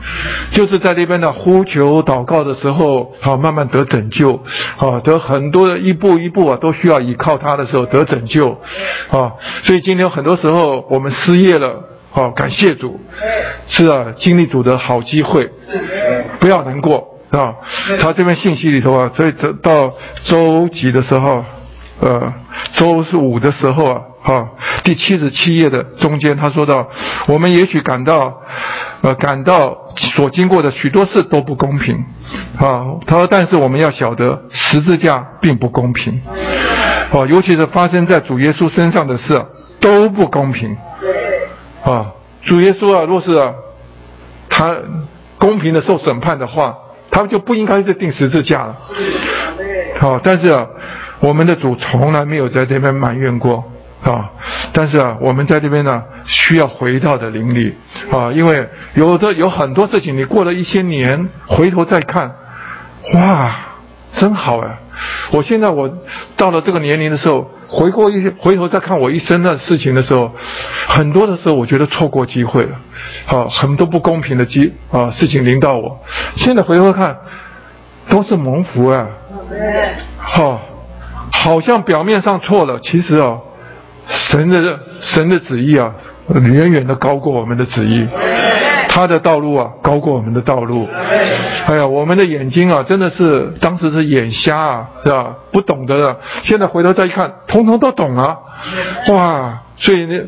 就是在那边的呼求祷告的时候，好慢慢得拯救，啊，得很多的一步一步啊，都需要依靠他的时候得拯救，啊，所以今天很多时候我们失业了，好感谢主，是啊，经历主的好机会，不要难过啊。他这边信息里头啊，所以这到周几的时候，呃，周五的时候啊。好，第七十七页的中间，他说到，我们也许感到，呃，感到所经过的许多事都不公平，啊，他说，但是我们要晓得十字架并不公平，啊，尤其是发生在主耶稣身上的事都不公平，啊，主耶稣啊，若是啊，他公平的受审判的话，他们就不应该再定十字架了，好，但是啊，我们的主从来没有在这边埋怨过。啊，但是啊，我们在这边呢，需要回到的灵里啊，因为有的有很多事情，你过了一些年，回头再看，哇，真好哎！我现在我到了这个年龄的时候，回过一些回头再看我一生的事情的时候，很多的时候我觉得错过机会了，啊，很多不公平的机啊事情临到我，现在回头看，都是蒙福啊，好，好像表面上错了，其实啊。神的神的旨意啊，远远的高过我们的旨意，他的道路啊，高过我们的道路。哎呀，我们的眼睛啊，真的是当时是眼瞎啊，是吧？不懂得的，现在回头再一看，通通都懂了。哇！所以呢，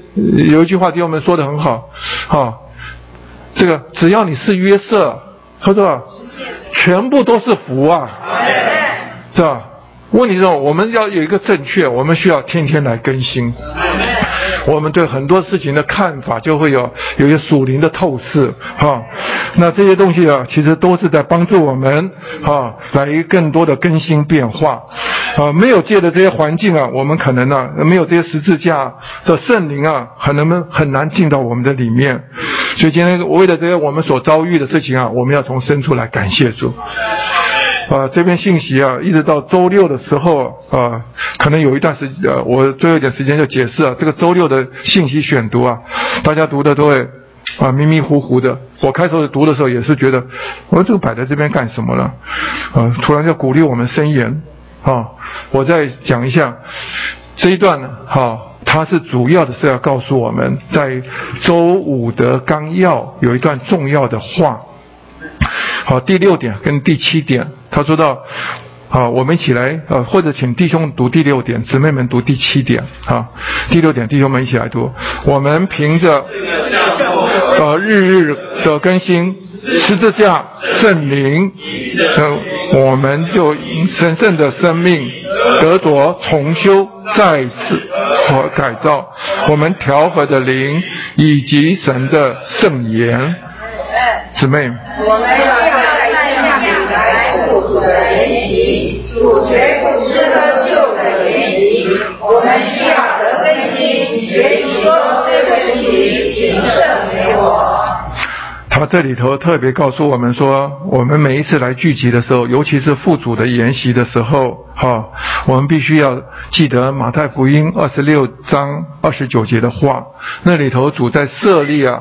有一句话弟兄们说的很好，哈，这个只要你是约瑟，他说，全部都是福啊，是吧？问题是，我们要有一个正确，我们需要天天来更新。我们对很多事情的看法就会有有些属灵的透视，哈。那这些东西啊，其实都是在帮助我们，哈，来更多的更新变化。啊，没有借的这些环境啊，我们可能呢，没有这些十字架的圣灵啊，可能很难进到我们的里面。所以今天为了这些我们所遭遇的事情啊，我们要从深处来感谢主。啊，这篇信息啊，一直到周六的时候啊，可能有一段时间，我最后一点时间就解释啊，这个周六的信息选读啊，大家读的都会啊迷迷糊糊的。我开头读的时候也是觉得，我说这个摆在这边干什么呢？啊，突然就鼓励我们申言啊。我再讲一下这一段呢，哈，它是主要的是要告诉我们在周五的纲要有一段重要的话。好，第六点跟第七点，他说到，啊，我们一起来，呃，或者请弟兄读第六点，姊妹们读第七点，啊，第六点，弟兄们一起来读。我们凭着，呃，日日的更新，十字架圣灵，呃，我们就神圣的生命得着重修、再次和改造，我们调和的灵以及神的圣言。姊妹，主角不吃喝就可学习，我们需要得分心，学习多得分心，请圣给我。他这里头特别告诉我们说，我们每一次来聚集的时候，尤其是副主的研习的时候，哈、我们必须要记得马太福音二十六章二十九节的话，那里头主在设立啊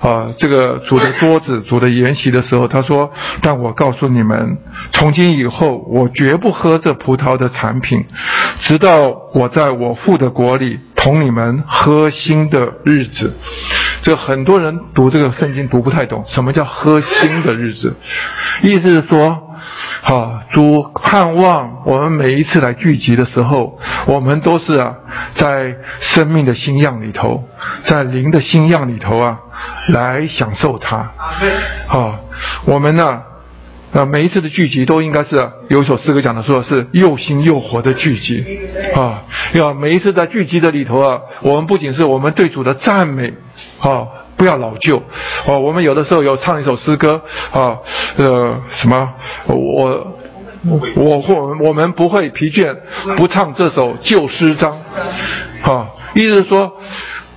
啊，这个煮的桌子、煮的筵席的时候，他说：“但我告诉你们，从今以后，我绝不喝这葡萄的产品，直到我在我父的国里同你们喝新的日子。”这很多人读这个圣经读不太懂，什么叫喝新的日子？意思是说。好，主盼望我们每一次来聚集的时候，我们都是啊，在生命的新样里头，在灵的新样里头啊，来享受它。好，我们呢，啊，每一次的聚集都应该是有一首诗歌讲的，说是又新又活的聚集。啊，要每一次在聚集的里头啊，我们不仅是我们对主的赞美，啊。不要老旧哦！我们有的时候有唱一首诗歌啊，呃，什么？我我或我们不会疲倦，不唱这首旧诗章，啊，意思说。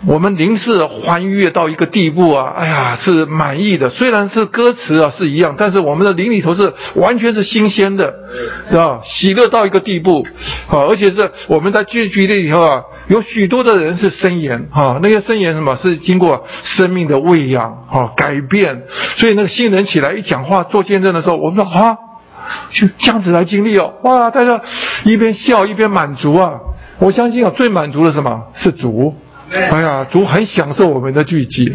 我们灵是欢悦到一个地步啊，哎呀，是满意的。虽然是歌词啊是一样，但是我们的灵里头是完全是新鲜的，是吧？喜乐到一个地步，啊，而且是我们在聚聚里头啊，有许多的人是生言，啊，那些生言什么是经过生命的喂养，啊，改变。所以那个新人起来一讲话做见证的时候，我们说啊，就这样子来经历哦，哇，大家一边笑一边满足啊。我相信啊，最满足的什么是主。哎呀，主很享受我们的聚集，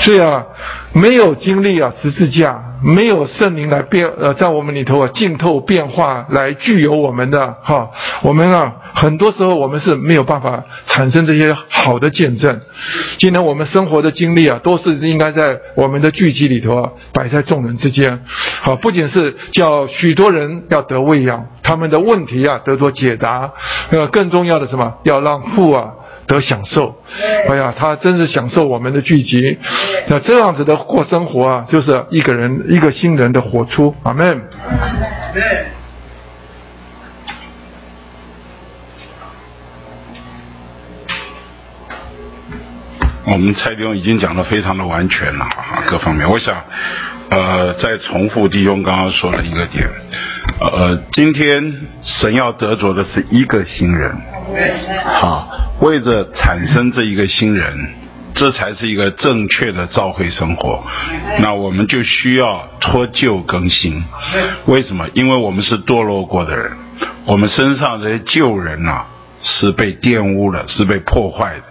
所以啊，没有经历啊十字架，没有圣灵来变呃，在我们里头啊浸透变化来具有我们的哈，我们啊很多时候我们是没有办法产生这些好的见证。今天我们生活的经历啊，都是应该在我们的聚集里头啊，摆在众人之间，好，不仅是叫许多人要得喂养，他们的问题啊得到解答，呃，更重要的什么，要让父啊。得享受，哎呀，他真是享受我们的聚集，那这样子的过生活啊，就是一个人一个新人的活出，阿门。我们蔡弟兄已经讲的非常的完全了，各方面，我想，呃，再重复弟兄刚刚说的一个点，呃，今天神要得着的是一个新人，好，为着产生这一个新人，这才是一个正确的召会生活，那我们就需要脱旧更新，为什么？因为我们是堕落过的人，我们身上这些旧人呐，是被玷污了，是被破坏的。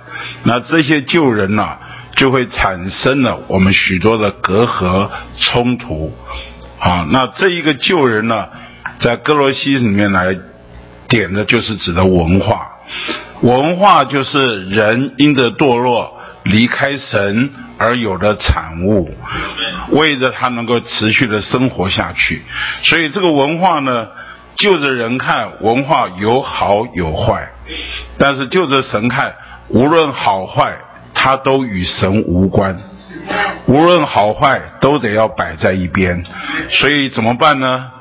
那这些旧人呢，就会产生了我们许多的隔阂冲突，啊，那这一个旧人呢，在哥罗西里面来点的就是指的文化，文化就是人因着堕落离开神而有的产物，为着他能够持续的生活下去，所以这个文化呢，就着人看文化有好有坏，但是就着神看。无论好坏，它都与神无关。无论好坏，都得要摆在一边。所以怎么办呢？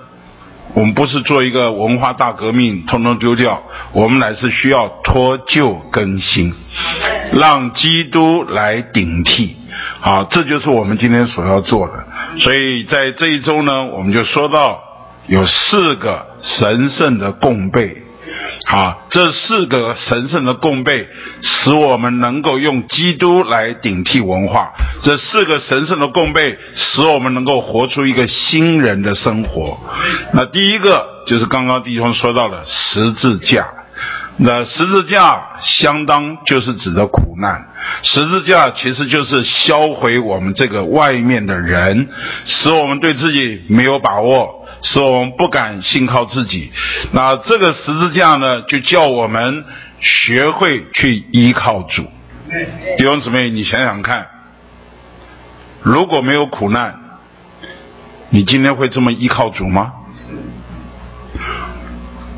我们不是做一个文化大革命，通通丢掉。我们乃是需要脱旧更新，让基督来顶替。好，这就是我们今天所要做的。所以在这一周呢，我们就说到有四个神圣的供备。好，这四个神圣的供备，使我们能够用基督来顶替文化。这四个神圣的供备，使我们能够活出一个新人的生活。那第一个就是刚刚弟兄说到的十字架。那十字架相当就是指的苦难。十字架其实就是销毁我们这个外面的人，使我们对自己没有把握。使我们不敢信靠自己，那这个十字架呢，就叫我们学会去依靠主。弟兄姊妹，你想想看，如果没有苦难，你今天会这么依靠主吗？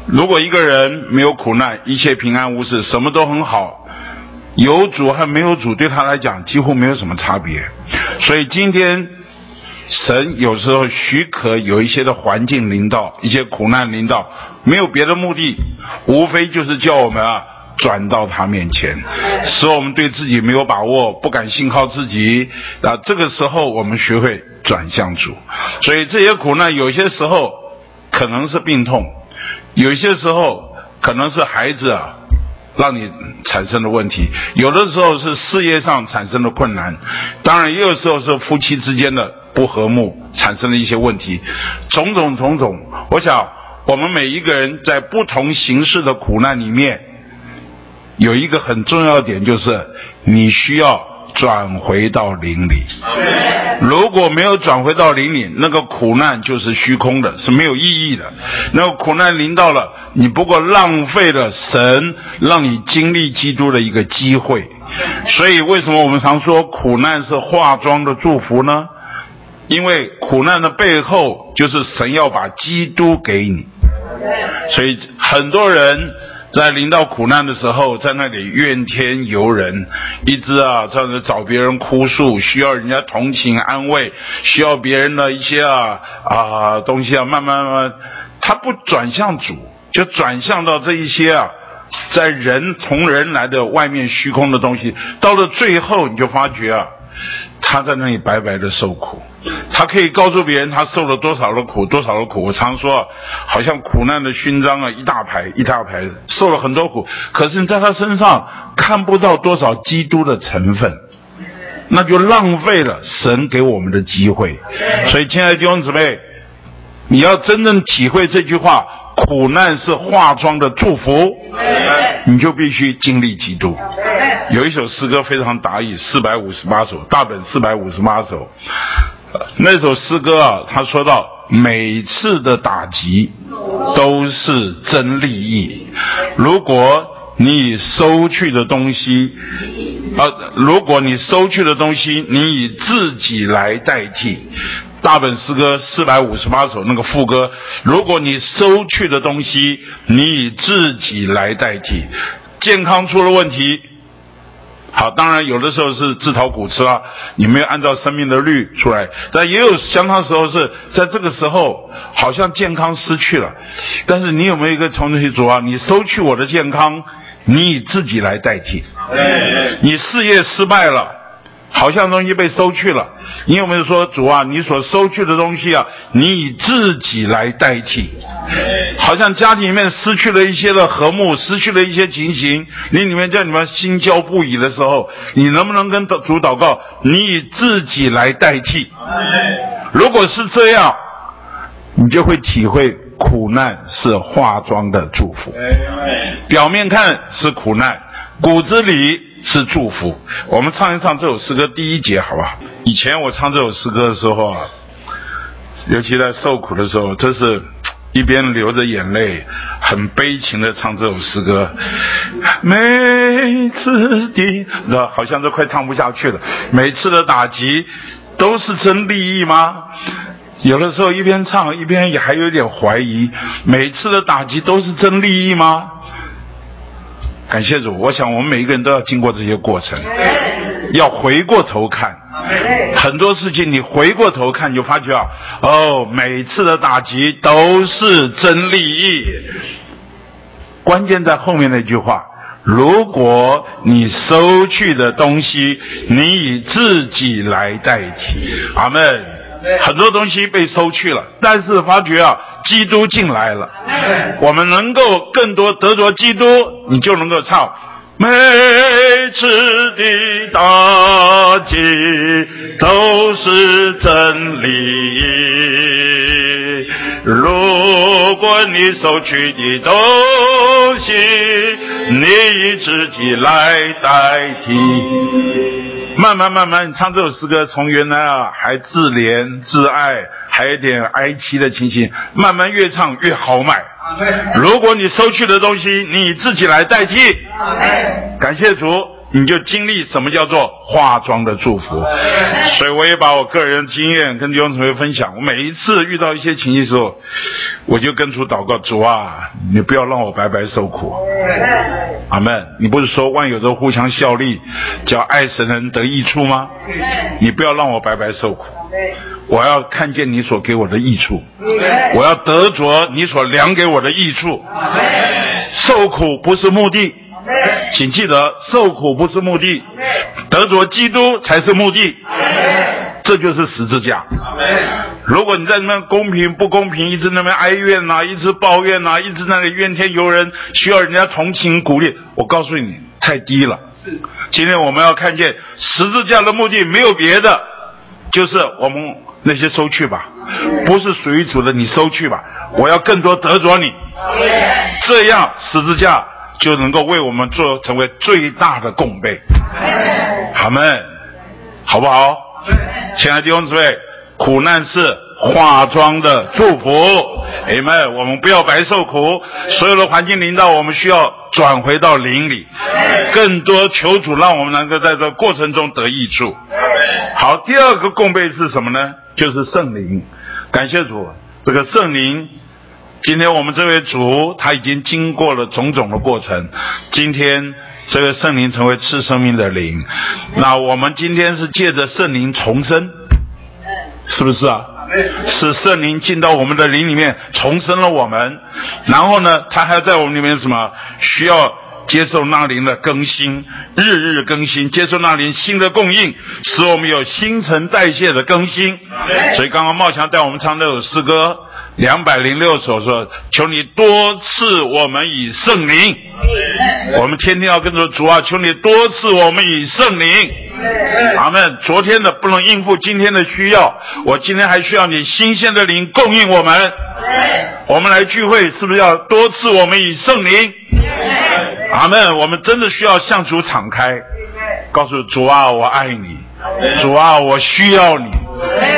如果一个人没有苦难，一切平安无事，什么都很好，有主和没有主对他来讲几乎没有什么差别。所以今天。神有时候许可有一些的环境临到，一些苦难临到，没有别的目的，无非就是叫我们啊转到他面前，使我们对自己没有把握，不敢信靠自己。啊，这个时候我们学会转向主。所以这些苦难有些时候可能是病痛，有些时候可能是孩子啊让你产生的问题，有的时候是事业上产生的困难，当然也有时候是夫妻之间的不和睦产生了一些问题，种种种种。我想我们每一个人在不同形式的苦难里面。有一个很重要的点，就是你需要转回到灵里。如果没有转回到灵里，那个苦难就是虚空的，是没有意义的。那个苦难临到了，你不过浪费了神让你经历基督的一个机会。所以，为什么我们常说苦难是化妆的祝福呢？因为苦难的背后就是神要把基督给你。所以，很多人。在临到苦难的时候，在那里怨天尤人，一直啊这样子找别人哭诉，需要人家同情安慰，需要别人的一些啊啊东西啊，慢慢慢，他不转向主，就转向到这一些啊，在人从人来的外面虚空的东西，到了最后你就发觉啊，他在那里白白的受苦。他可以告诉别人他受了多少的苦，多少的苦。我常说，好像苦难的勋章啊，一大排一大排，受了很多苦。可是你在他身上看不到多少基督的成分，那就浪费了神给我们的机会。所以，亲爱的弟兄姊妹，你要真正体会这句话：苦难是化妆的祝福，你就必须经历基督。有一首诗歌非常达意，四百五十八首，大本四百五十八首。那首诗歌啊，他说到每次的打击都是真利益。如果你收去的东西，呃，如果你收去的东西，你以自己来代替。大本诗歌四百五十八首那个副歌，如果你收去的东西，你以自己来代替，健康出了问题。好，当然有的时候是自讨苦吃啊，你没有按照生命的律出来，但也有相当时候是在这个时候，好像健康失去了，但是你有没有一个从题主啊？你收去我的健康，你以自己来代替，你事业失败了。好像东西被收去了，你有没有说主啊？你所收去的东西啊，你以自己来代替。好像家庭里面失去了一些的和睦，失去了一些情形，你里面叫你们心焦不已的时候，你能不能跟主祷告？你以自己来代替。如果是这样，你就会体会苦难是化妆的祝福。表面看是苦难，骨子里。是祝福。我们唱一唱这首诗歌第一节，好不好？以前我唱这首诗歌的时候啊，尤其在受苦的时候，这是一边流着眼泪，很悲情的唱这首诗歌。每次的，那好像都快唱不下去了。每次的打击都是真利益吗？有的时候一边唱一边也还有点怀疑，每次的打击都是真利益吗？感谢主，我想我们每一个人都要经过这些过程，要回过头看，很多事情你回过头看，就发觉啊，哦，每次的打击都是真利益。关键在后面那句话：如果你收去的东西，你以自己来代替。阿门。很多东西被收去了，但是发觉啊，基督进来了，我们能够更多得着基督，你就能够唱。每次的打击都是真理。如果你收取的东西，你以自己来代替。慢慢慢慢，你唱这首诗歌，从原来啊还自怜自爱，还有点哀戚的情形，慢慢越唱越豪迈。如果你收去的东西，你自己来代替，感谢主。你就经历什么叫做化妆的祝福，所以我也把我个人经验跟弟兄姊妹分享。我每一次遇到一些情形时候，我就跟主祷告：主啊，你不要让我白白受苦。阿门。你不是说万有都互相效力，叫爱神人得益处吗？你不要让我白白受苦，我要看见你所给我的益处，我要得着你所量给我的益处。受苦不是目的。请记得，受苦不是目的，得着基督才是目的。这就是十字架。如果你在那边公平不公平，一直那边哀怨呐，一直抱怨呐，一直那里怨天尤人，需要人家同情鼓励，我告诉你，太低了。今天我们要看见十字架的目的没有别的，就是我们那些收去吧，不是属于主的你收去吧，我要更多得着你，这样十字架就能够为我们做成为最大的供备。好们，好不好？亲爱的弟兄姊妹，苦难是化妆的祝福，你们，我们不要白受苦。所有的环境临到，我们需要转回到灵里，更多求主让我们能够在这过程中得益处。好，第二个供备是什么呢？就是圣灵。感谢主，这个圣灵，今天我们这位主他已经经过了种种的过程，今天。这个圣灵成为赐生命的灵，那我们今天是借着圣灵重生，是不是啊？是圣灵进到我们的灵里面重生了我们，然后呢，他还在我们里面什么？需要接受那灵的更新，日日更新，接受那灵新的供应，使我们有新陈代谢的更新。所以刚刚茂强带我们唱那首诗歌。两百零六首说：“求你多赐我们以圣灵。”我们天天要跟着主啊，求你多赐我们以圣灵。阿门。昨天的不能应付今天的需要，我今天还需要你新鲜的灵供应我们。我们来聚会是不是要多赐我们以圣灵？阿门。我们真的需要向主敞开，告诉主啊，我爱你。主啊，我需要你，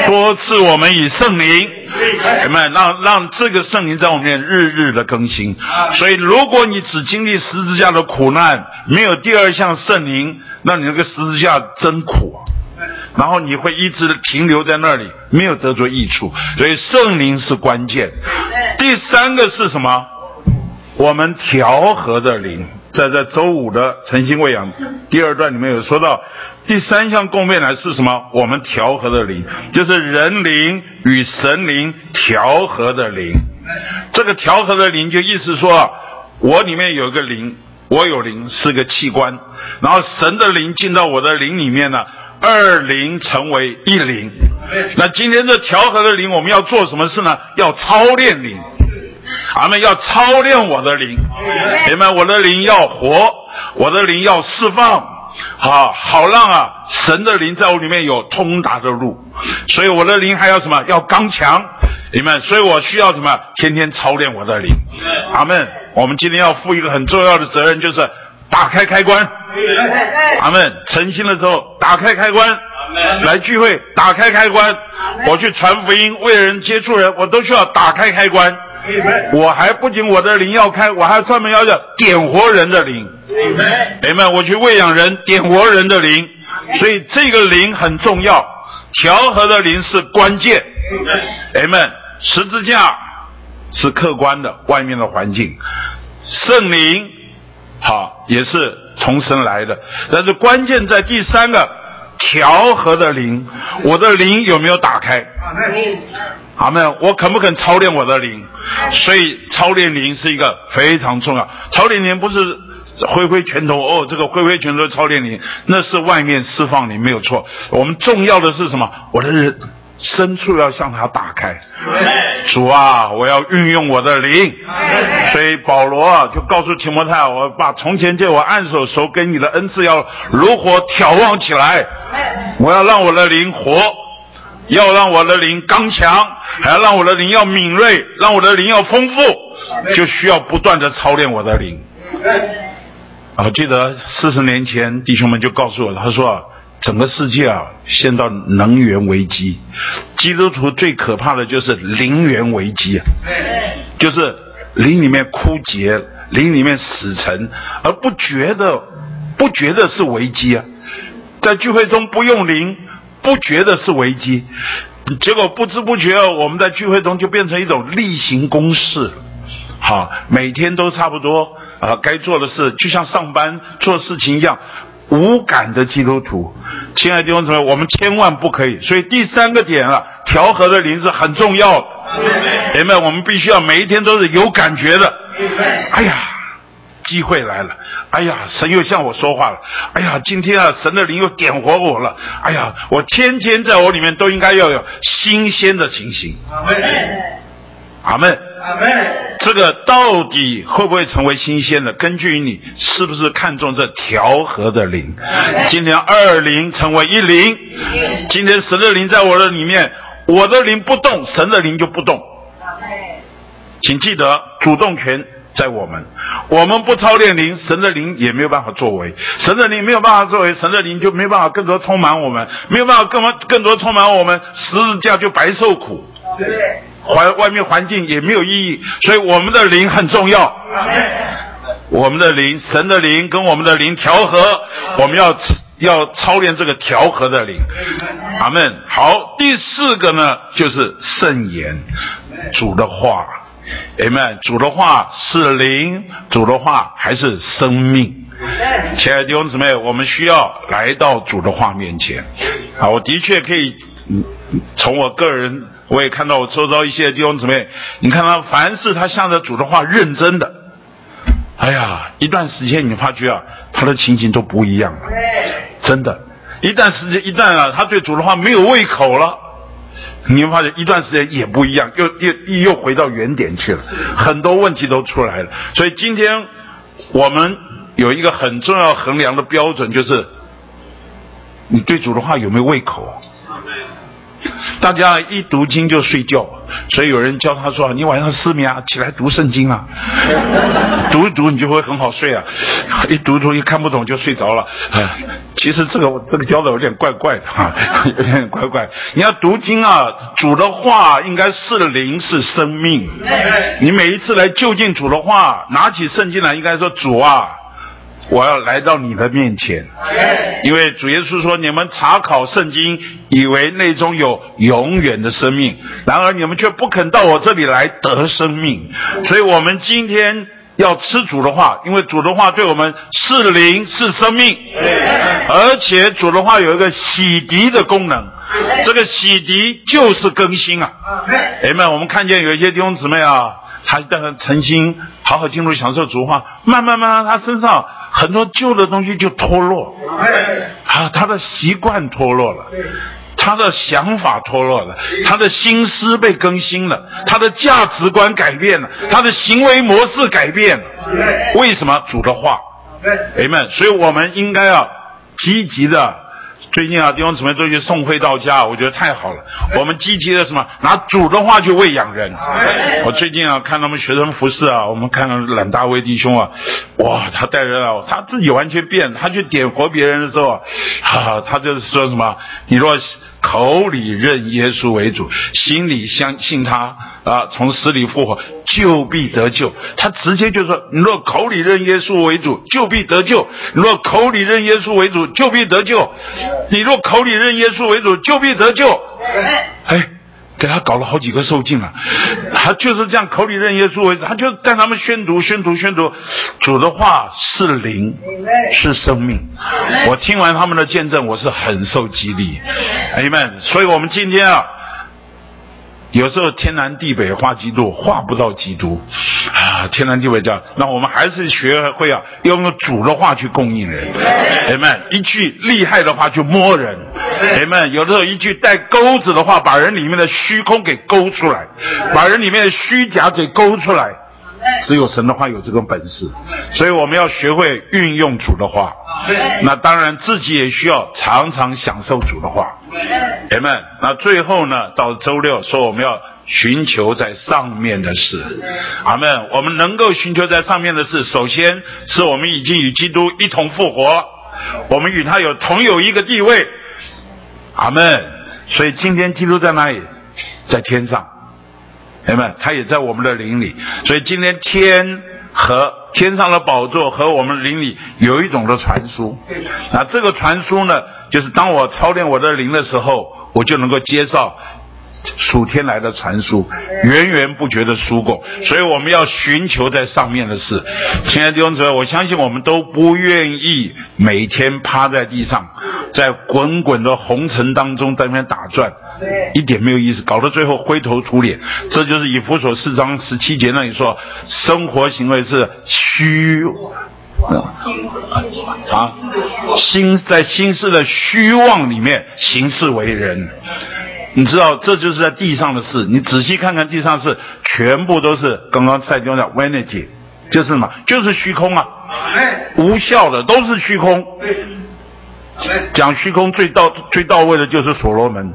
多赐我们以圣灵。什么？让让这个圣灵在我们面日日的更新。所以，如果你只经历十字架的苦难，没有第二项圣灵，那你那个十字架真苦。然后你会一直停留在那里，没有得着益处。所以，圣灵是关键。第三个是什么？我们调和的灵，在在周五的诚心喂养第二段里面有说到。第三项共备呢是什么？我们调和的灵，就是人灵与神灵调和的灵。这个调和的灵就意思说，我里面有一个灵，我有灵是个器官，然后神的灵进到我的灵里面呢，二灵成为一灵。那今天这调和的灵，我们要做什么事呢？要操练灵，俺们要操练我的灵，明白？我的灵要活，我的灵要释放。好好让啊，神的灵在我里面有通达的路，所以我的灵还要什么？要刚强，你们，所以我需要什么？天天操练我的灵。阿门。我们今天要负一个很重要的责任，就是打开开关。阿门。诚心的时候，打开开关，来聚会，打开开关。我去传福音，为人接触人，我都需要打开开关。我还不仅我的灵要开，我还专门要叫点活人的灵。哎们，我去喂养人，点活人的灵，所以这个灵很重要，调和的灵是关键。哎们，十字架是客观的，外面的环境，圣灵好也是从神来的，但是关键在第三个调和的灵，我的灵有没有打开？阿门！我肯不肯操练我的灵？所以操练灵是一个非常重要。操练灵不是挥挥拳头哦，这个挥挥拳头操练你，那是外面释放你没有错。我们重要的是什么？我的人深处要向他打开。主啊，我要运用我的灵。所以保罗啊就告诉提摩太，我把从前借我按手手给你的恩赐要如火眺望起来。我要让我的灵活。要让我的灵刚强，还要让我的灵要敏锐，让我的灵要丰富，就需要不断的操练我的灵。我记得四十年前弟兄们就告诉我，他说啊整个世界啊陷到能源危机，基督徒最可怕的就是灵源危机，就是灵里面枯竭，灵里面死沉，而不觉得不觉得是危机啊，在聚会中不用灵。不觉得是危机，结果不知不觉，我们在聚会中就变成一种例行公事，好，每天都差不多啊，该做的事就像上班做事情一样，无感的基督徒。亲爱的弟兄姊妹，我们千万不可以。所以第三个点啊，调和的灵是很重要的。明白？我们必须要每一天都是有感觉的。哎呀，机会来了，哎呀，神又向我说话了，哎呀，今天啊，神的灵又点活我了，哎呀，我天天在我里面都应该要有新鲜的情形。阿门。阿门。这个到底会不会成为新鲜的？根据你是不是看重这调和的灵？今天二灵成为一灵，今天神的灵在我的里面，我的灵不动，神的灵就不动。请记得主动权在我们，我们不操练灵，神的灵也没有办法作为，神的灵没有办法作为，神的灵就没有办法更多充满我们，没有办法更更多充满我们，十字架就白受苦。对。环外面环境也没有意义，所以我们的灵很重要。我们的灵，神的灵跟我们的灵调和，我们要要操练这个调和的灵。阿门。好，第四个呢，就是圣言，主的话。阿门。主的话是灵，主的话还是生命。亲爱的弟兄姊妹，我们需要来到主的话面前。啊，我的确可以，从我个人。我也看到我周遭一些弟兄姊妹，你看他凡是他向着主的话认真的，哎呀，一段时间你发觉啊，他的情形都不一样了，真的。一段时间一旦啊，他对主的话没有胃口了，你会发现一段时间也不一样，又又又回到原点去了，很多问题都出来了。所以今天我们有一个很重要衡量的标准，就是你对主的话有没有胃口。大家一读经就睡觉，所以有人教他说：“你晚上失眠啊，起来读圣经啊，读一读你就会很好睡啊。”一读读一看不懂就睡着了。其实这个这个教的有点怪怪的哈，有点怪怪。你要读经啊，主的话应该是灵是生命。你每一次来就近主的话，拿起圣经来，应该说主啊。我要来到你的面前，因为主耶稣说：“你们查考圣经，以为内中有永远的生命，然而你们却不肯到我这里来得生命。”所以，我们今天要吃主的话，因为主的话对我们是灵是生命，而且主的话有一个洗涤的功能，这个洗涤就是更新啊！哎们，我们看见有一些弟兄姊妹啊，他的诚心好好进入享受主话，慢慢慢慢他身上。很多旧的东西就脱落，啊，他的习惯脱落了，他的想法脱落了，他的心思被更新了，他的价值观改变了，他的行为模式改变了。为什么主的话？哎们，所以我们应该要积极的。最近啊，弟兄姊妹都去送会到家，我觉得太好了。我们积极的什么，拿主的话去喂养人。我最近啊，看他们学生服饰啊，我们看冷大卫弟兄啊，哇，他带人啊，他自己完全变，他去点活别人的时候，哈，他就是说什么，你若。口里认耶稣为主，心里相信他啊，从死里复活，就必得救。他直接就说：你若口里认耶稣为主，就必得救；你若口里认耶稣为主，就必得救；你若口里认耶稣为主，就必得救。哎。给他搞了好几个受尽了，他就是这样口里认耶稣为主，他就带他们宣读、宣读、宣读，主的话是灵，是生命。我听完他们的见证，我是很受激励，amen。所以我们今天啊。有时候天南地北画基督，画不到基督啊！天南地北叫，那我们还是学会啊，用主的话去供应人。哎们，一句厉害的话去摸人。哎们，有的时候一句带钩子的话，把人里面的虚空给勾出来，把人里面的虚假给勾出来。只有神的话有这个本事，所以我们要学会运用主的话。那当然自己也需要常常享受主的话。人们，那最后呢？到周六说我们要寻求在上面的事。阿门。我们能够寻求在上面的事，首先是我们已经与基督一同复活，我们与他有同有一个地位。阿门。所以今天基督在哪里？在天上。明白，他也在我们的灵里，所以今天天和天上的宝座和我们灵里有一种的传输。那这个传输呢，就是当我操练我的灵的时候，我就能够接受属天来的传输，源源不绝的输过，所以我们要寻求在上面的事。亲爱的弟兄姊妹，我相信我们都不愿意每天趴在地上，在滚滚的红尘当中在那边打转，一点没有意思，搞到最后灰头土脸。这就是以弗所四章十七节那里说，生活行为是虚。啊，心在心事的虚妄里面行事为人，你知道这就是在地上的事。你仔细看看地上事，全部都是刚刚蔡兄讲 vanity，就是什么？就是虚空啊，无效的都是虚空。讲虚空最到最到位的就是所罗门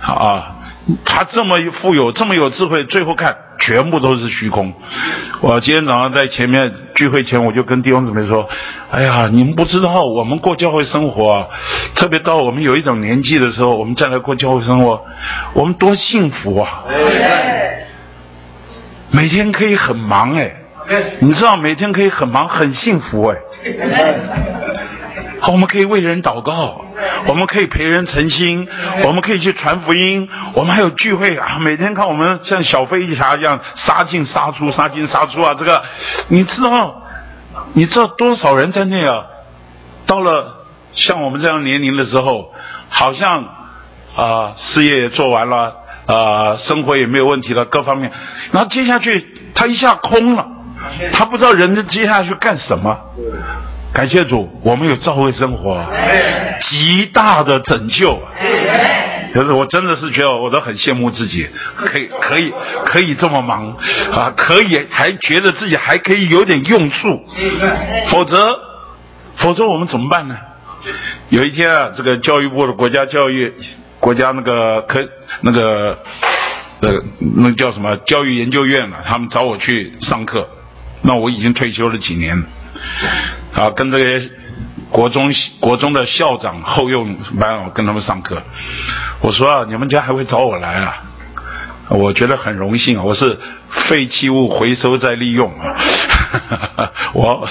啊。他这么富有，这么有智慧，最后看全部都是虚空。我今天早上在前面聚会前，我就跟弟兄姊妹说：“哎呀，你们不知道，我们过教会生活，特别到我们有一种年纪的时候，我们再来过教会生活，我们多幸福啊！每天可以很忙哎，你知道每天可以很忙，很幸福哎。”我们可以为人祷告，我们可以陪人诚心，我们可以去传福音，我们还有聚会啊！每天看我们像小飞侠一样杀进杀出，杀进杀出啊！这个你知道，你知道多少人在那啊？到了像我们这样年龄的时候，好像啊事业也做完了，啊生活也没有问题了，各方面，然后接下去他一下空了，他不知道人接下去干什么。感谢主，我们有教会生活，极大的拯救。就是我真的是觉得，我都很羡慕自己，可以可以可以这么忙啊，可以还觉得自己还可以有点用处。否则，否则我们怎么办呢？有一天啊，这个教育部的国家教育国家那个科那个呃那叫什么教育研究院了，他们找我去上课。那我已经退休了几年了。啊，跟这些国中国中的校长后用班，我跟他们上课。我说啊，你们家还会找我来啊？我觉得很荣幸啊，我是废弃物回收再利用啊。*laughs* 我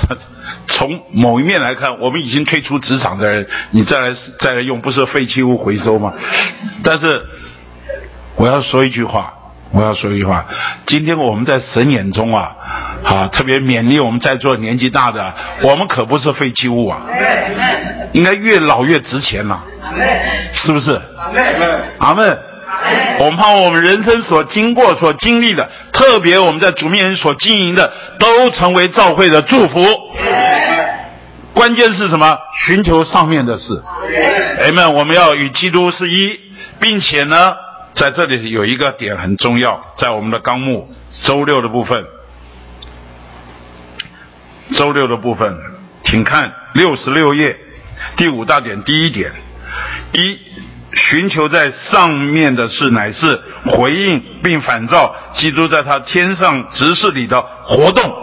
从某一面来看，我们已经退出职场的人，你再来再来用，不是废弃物回收吗？但是我要说一句话。我要说一句话，今天我们在神眼中啊，啊，特别勉励我们在座年纪大的，我们可不是废弃物啊，应该越老越值钱呐，是不是？阿门。我们怕我们人生所经过、所经历的，特别我们在主面前所经营的，都成为教会的祝福。关键是什么？寻求上面的事。哎们，我们要与基督是一，并且呢？在这里有一个点很重要，在我们的纲目周六的部分，周六的部分，请看六十六页第五大点第一点：一、寻求在上面的是乃是回应并反照基督在他天上执事里的活动。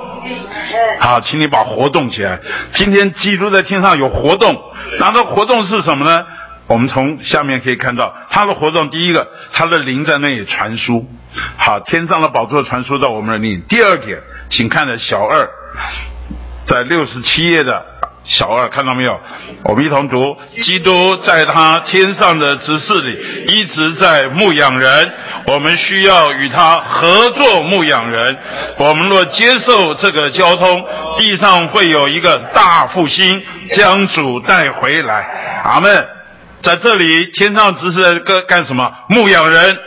好，请你把活动起来。今天基督在天上有活动，那这活动是什么呢？我们从下面可以看到，他的活动，第一个，他的灵在那里传输，好，天上的宝座传输到我们的灵。第二点，请看的小二，在六十七页的小二，看到没有？我们一同读：基督在他天上的执事里一直在牧养人，我们需要与他合作牧养人。我们若接受这个交通，地上会有一个大复兴，将主带回来。阿门。在这里，天上只是个干什么？牧养人。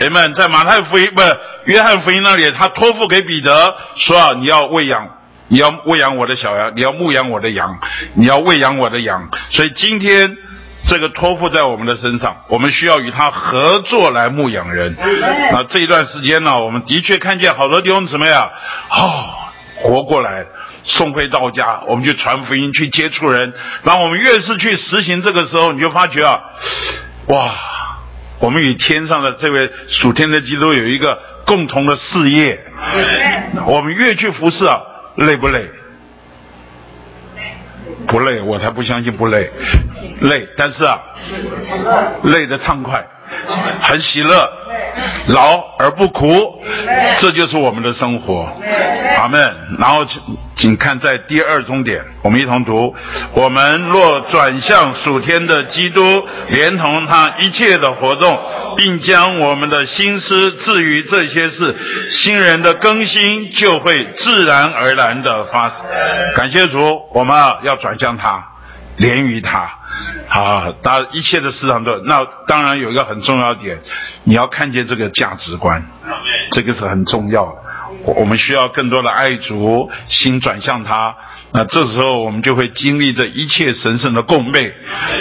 人们在马太福音不，约翰福音那里，他托付给彼得说：“啊，你要喂养，你要喂养我的小羊，你要牧养我的羊，你要喂养我的羊。”所以今天这个托付在我们的身上，我们需要与他合作来牧养人。那这一段时间呢，我们的确看见好多弟兄姊妹啊，哦，活过来。送回到家，我们去传福音，去接触人。然后我们越是去实行这个时候，你就发觉啊，哇，我们与天上的这位属天的基督有一个共同的事业。我们越去服侍啊，累不累？不累，我才不相信不累。累，但是啊，累得畅快，很喜乐。劳而不苦，这就是我们的生活。阿门。然后请请看在第二终点，我们一同读：我们若转向属天的基督，连同他一切的活动，并将我们的心思置于这些事，新人的更新就会自然而然的发生。感谢主，我们啊要转向他。连于他，好，当一切的市场都那当然有一个很重要点，你要看见这个价值观，这个是很重要的。我们需要更多的爱主，心转向他，那这时候我们就会经历这一切神圣的共备，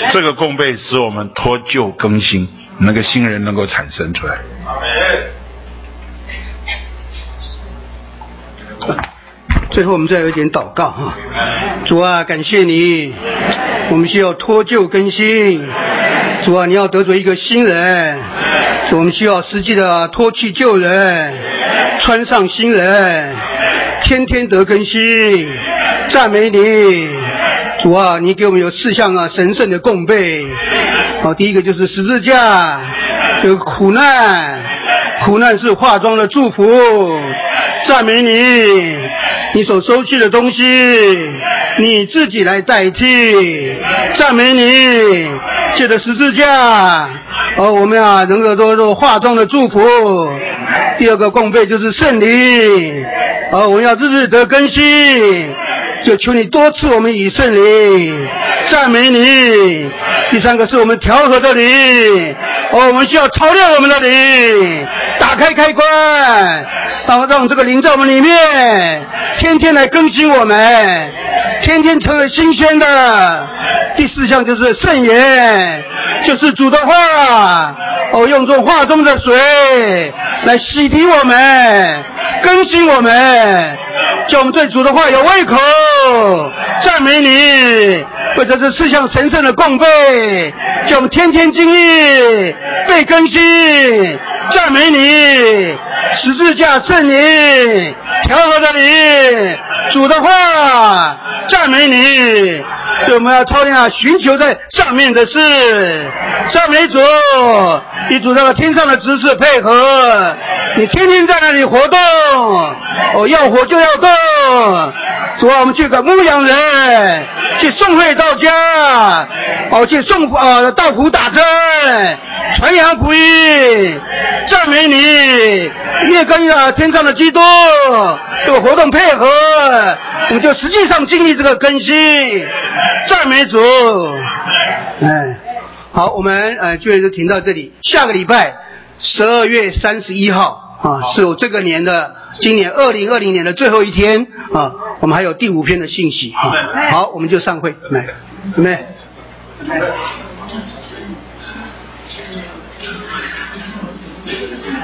这个共备使我们脱旧更新，那个新人能够产生出来。最后，我们再有一点祷告哈，主啊，感谢你，我们需要脱旧更新。主啊，你要得罪一个新人，我们需要实际的脱去旧人，穿上新人，天天得更新。赞美你，主啊，你给我们有四项啊神圣的供备。好，第一个就是十字架，有苦难，苦难是化妆的祝福。赞美你。你所收去的东西，你自己来代替。赞美你，借着十字架，而我们啊，能够做做化妆的祝福。第二个供备就是圣灵，而我们要日日得更新，就求你多赐我们以圣灵。赞美你。第三个是我们调和的灵，哦我们需要操练我们的灵，打开开关。让让这个灵在我们里面，天天来更新我们，天天成为新鲜的。第四项就是圣言，就是主的话，哦，用这种话中的水来洗涤我们，更新我们，叫我们对主的话有胃口。赞美你，为这这四项神圣的供备，叫我们天天经历被更新。赞美你，十字架圣灵，调和的你，主的话，赞美你，所以我们要操练啊，寻求在上面的事，赞美主，与主那个天上的指示配合，你天天在那里活动，哦，要活就要动，主啊，我们去个牧羊人，去送会到家，哦，去送呃到福打针，传扬福音。赞美你，越跟啊天上的基督这个活动配合，我们就实际上经历这个更新。赞美主，哎，好，我们呃就就停到这里。下个礼拜十二月三十一号啊，是我这个年的今年二零二零年的最后一天啊，我们还有第五篇的信息啊。好，我们就散会来，准备。